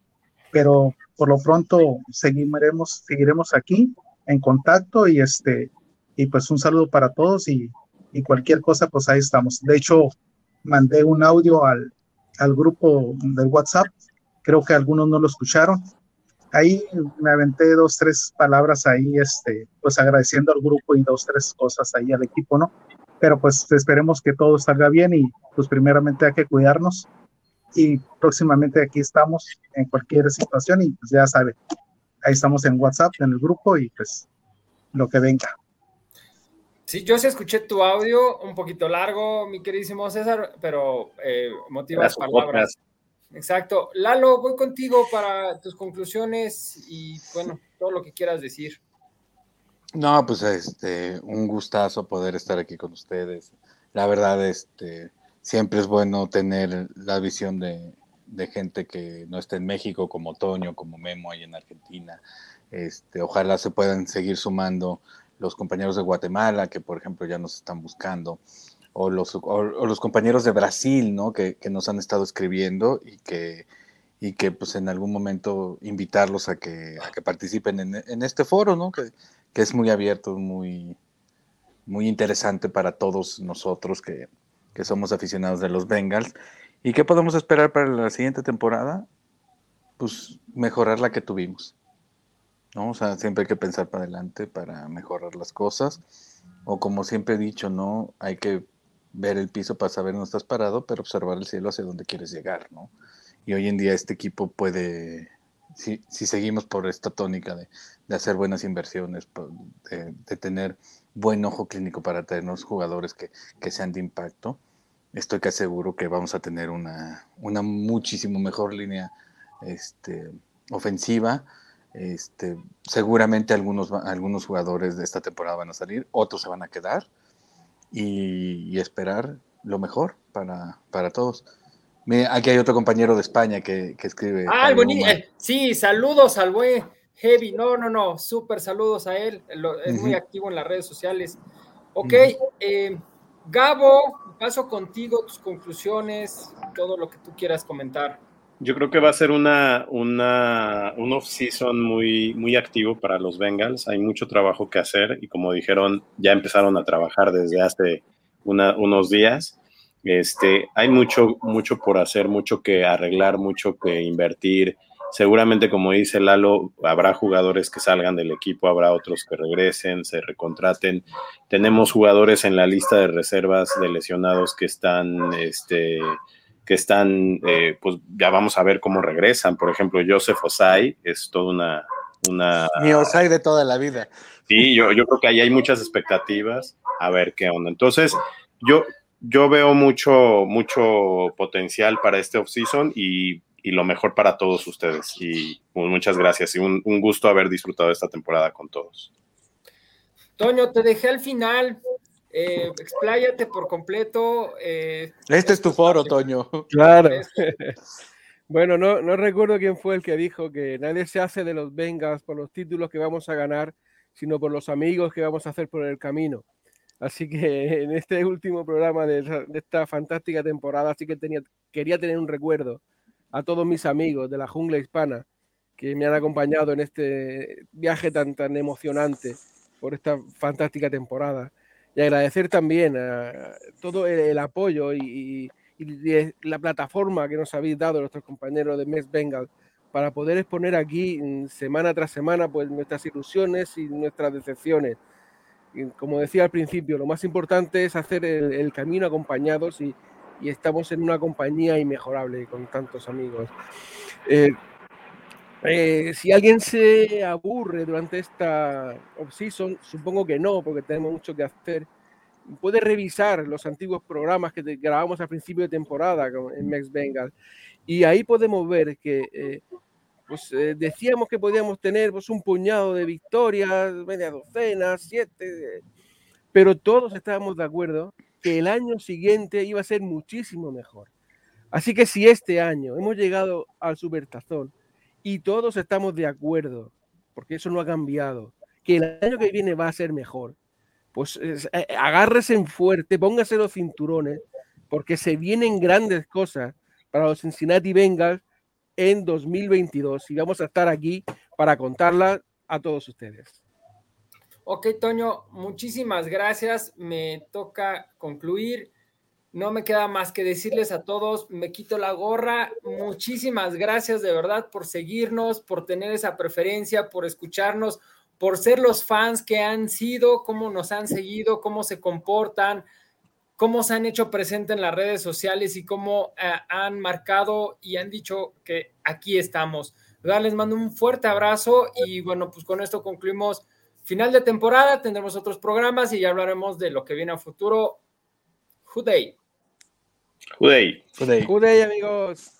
pero por lo pronto seguiremos, seguiremos aquí en contacto y este, y pues un saludo para todos y, y cualquier cosa, pues ahí estamos. De hecho, mandé un audio al, al grupo del WhatsApp, creo que algunos no lo escucharon. Ahí me aventé dos, tres palabras ahí, este, pues agradeciendo al grupo y dos, tres cosas ahí al equipo, ¿no? Pero pues esperemos que todo salga bien y pues primeramente hay que cuidarnos y próximamente aquí estamos en cualquier situación y pues ya sabe, ahí estamos en WhatsApp, en el grupo y pues lo que venga. Sí, yo sí escuché tu audio, un poquito largo, mi queridísimo César, pero eh, motivas palabras. Exacto. Lalo, voy contigo para tus conclusiones y bueno, todo lo que quieras decir. No, pues este, un gustazo poder estar aquí con ustedes. La verdad, este, siempre es bueno tener la visión de, gente que no está en México, como Toño, como Memo ahí en Argentina. Este, ojalá se puedan seguir sumando los compañeros de Guatemala, que por ejemplo ya nos están buscando. O los, los compañeros de Brasil, ¿no? Que, nos han estado escribiendo y que, y que pues en algún momento invitarlos a que, a que participen en, este foro, ¿no? Que, que, es muy abierto, muy, muy interesante para todos nosotros que, que somos aficionados de los Bengals. ¿Y qué podemos esperar para la siguiente temporada? Pues mejorar la que tuvimos. ¿no? O sea, siempre hay que pensar para adelante para mejorar las cosas. O como siempre he dicho, ¿no? Hay que ver el piso para saber dónde estás parado, pero observar el cielo hacia dónde quieres llegar, ¿no? Y hoy en día este equipo puede, si, si seguimos por esta tónica de, de hacer buenas inversiones, de, tener buen ojo clínico para tener jugadores que, que, sean de impacto, estoy que aseguro que vamos a tener una, una muchísimo mejor línea este, ofensiva. Este, seguramente algunos, algunos jugadores de esta temporada van a salir, otros se van a quedar y, esperar lo mejor para, para todos. aquí hay otro compañero de España que, escribe. Ah, sí, saludos al buen Heavy. No, no, no, súper saludos a él. es muy activo en las redes sociales. Ok, eh, Gabo, paso contigo, tus conclusiones, todo lo que tú quieras comentar. Yo creo que va a ser una, una, un off-season muy, muy activo para los Bengals. Hay mucho trabajo que hacer y como dijeron, ya empezaron a trabajar desde hace unos días. Este, hay mucho, mucho por hacer, mucho que arreglar, mucho que invertir. Seguramente, como dice Lalo, habrá jugadores que salgan del equipo, habrá otros que regresen, se recontraten. Tenemos jugadores en la lista de reservas de lesionados que están este, que están, eh, pues ya vamos a ver cómo regresan. Por ejemplo, Joseph Osai es toda una... una Mi Osai de toda la vida. Sí, yo, yo creo que ahí hay muchas expectativas. A ver qué onda. Entonces, yo, yo veo mucho, mucho potencial para este offseason y, y lo mejor para todos ustedes. Y pues, muchas gracias y un, un gusto haber disfrutado esta temporada con todos. Toño, te dejé al final, eh, expláyate por completo. Eh, este es tu foro, Toño. Claro. <laughs> bueno, no, no recuerdo quién fue el que dijo que nadie se hace de los Vengas por los títulos que vamos a ganar, sino por los amigos que vamos a hacer por el camino. Así que <laughs> en este último programa de, esta fantástica temporada, sí que tenía, quería tener un recuerdo a todos mis amigos de la jungla hispana que me han acompañado en este viaje tan, tan emocionante por esta fantástica temporada y agradecer también a todo el, apoyo y, la plataforma que nos habéis dado nuestros compañeros de Mes Bengal para poder exponer aquí mm, semana tras semana pues nuestras ilusiones y nuestras decepciones. Y como decía al principio, lo más importante es hacer el, camino acompañados y, estamos en una compañía inmejorable con tantos amigos. Eh, eh, si alguien se aburre durante esta off-season, supongo que no, porque tenemos mucho que hacer. Puede revisar los antiguos programas que grabamos al principio de temporada en Max Bengal. Y ahí podemos ver que eh, pues, eh, decíamos que podíamos tener pues, un puñado de victorias, media docena, siete, pero todos estábamos de acuerdo que el año siguiente iba a ser muchísimo mejor. Así que si este año hemos llegado al Supertazón, y todos estamos de acuerdo, porque eso no ha cambiado, que el año que viene va a ser mejor, pues eh, agárrese en fuerte, póngase los cinturones, porque se vienen grandes cosas para los Cincinnati Bengals en 2022 y vamos a estar aquí para contarlas a todos ustedes. Ok, Toño, muchísimas gracias. Me toca concluir. No me queda más que decirles a todos, me quito la gorra. Muchísimas gracias de verdad por seguirnos, por tener esa preferencia, por escucharnos, por ser los fans que han sido, cómo nos han seguido, cómo se comportan, cómo se han hecho presente en las redes sociales y cómo eh, han marcado y han dicho que aquí estamos. Les mando un fuerte abrazo y bueno, pues con esto concluimos final de temporada. Tendremos otros programas y ya hablaremos de lo que viene a futuro. Good day. Judei. Judei. Judei, amigos.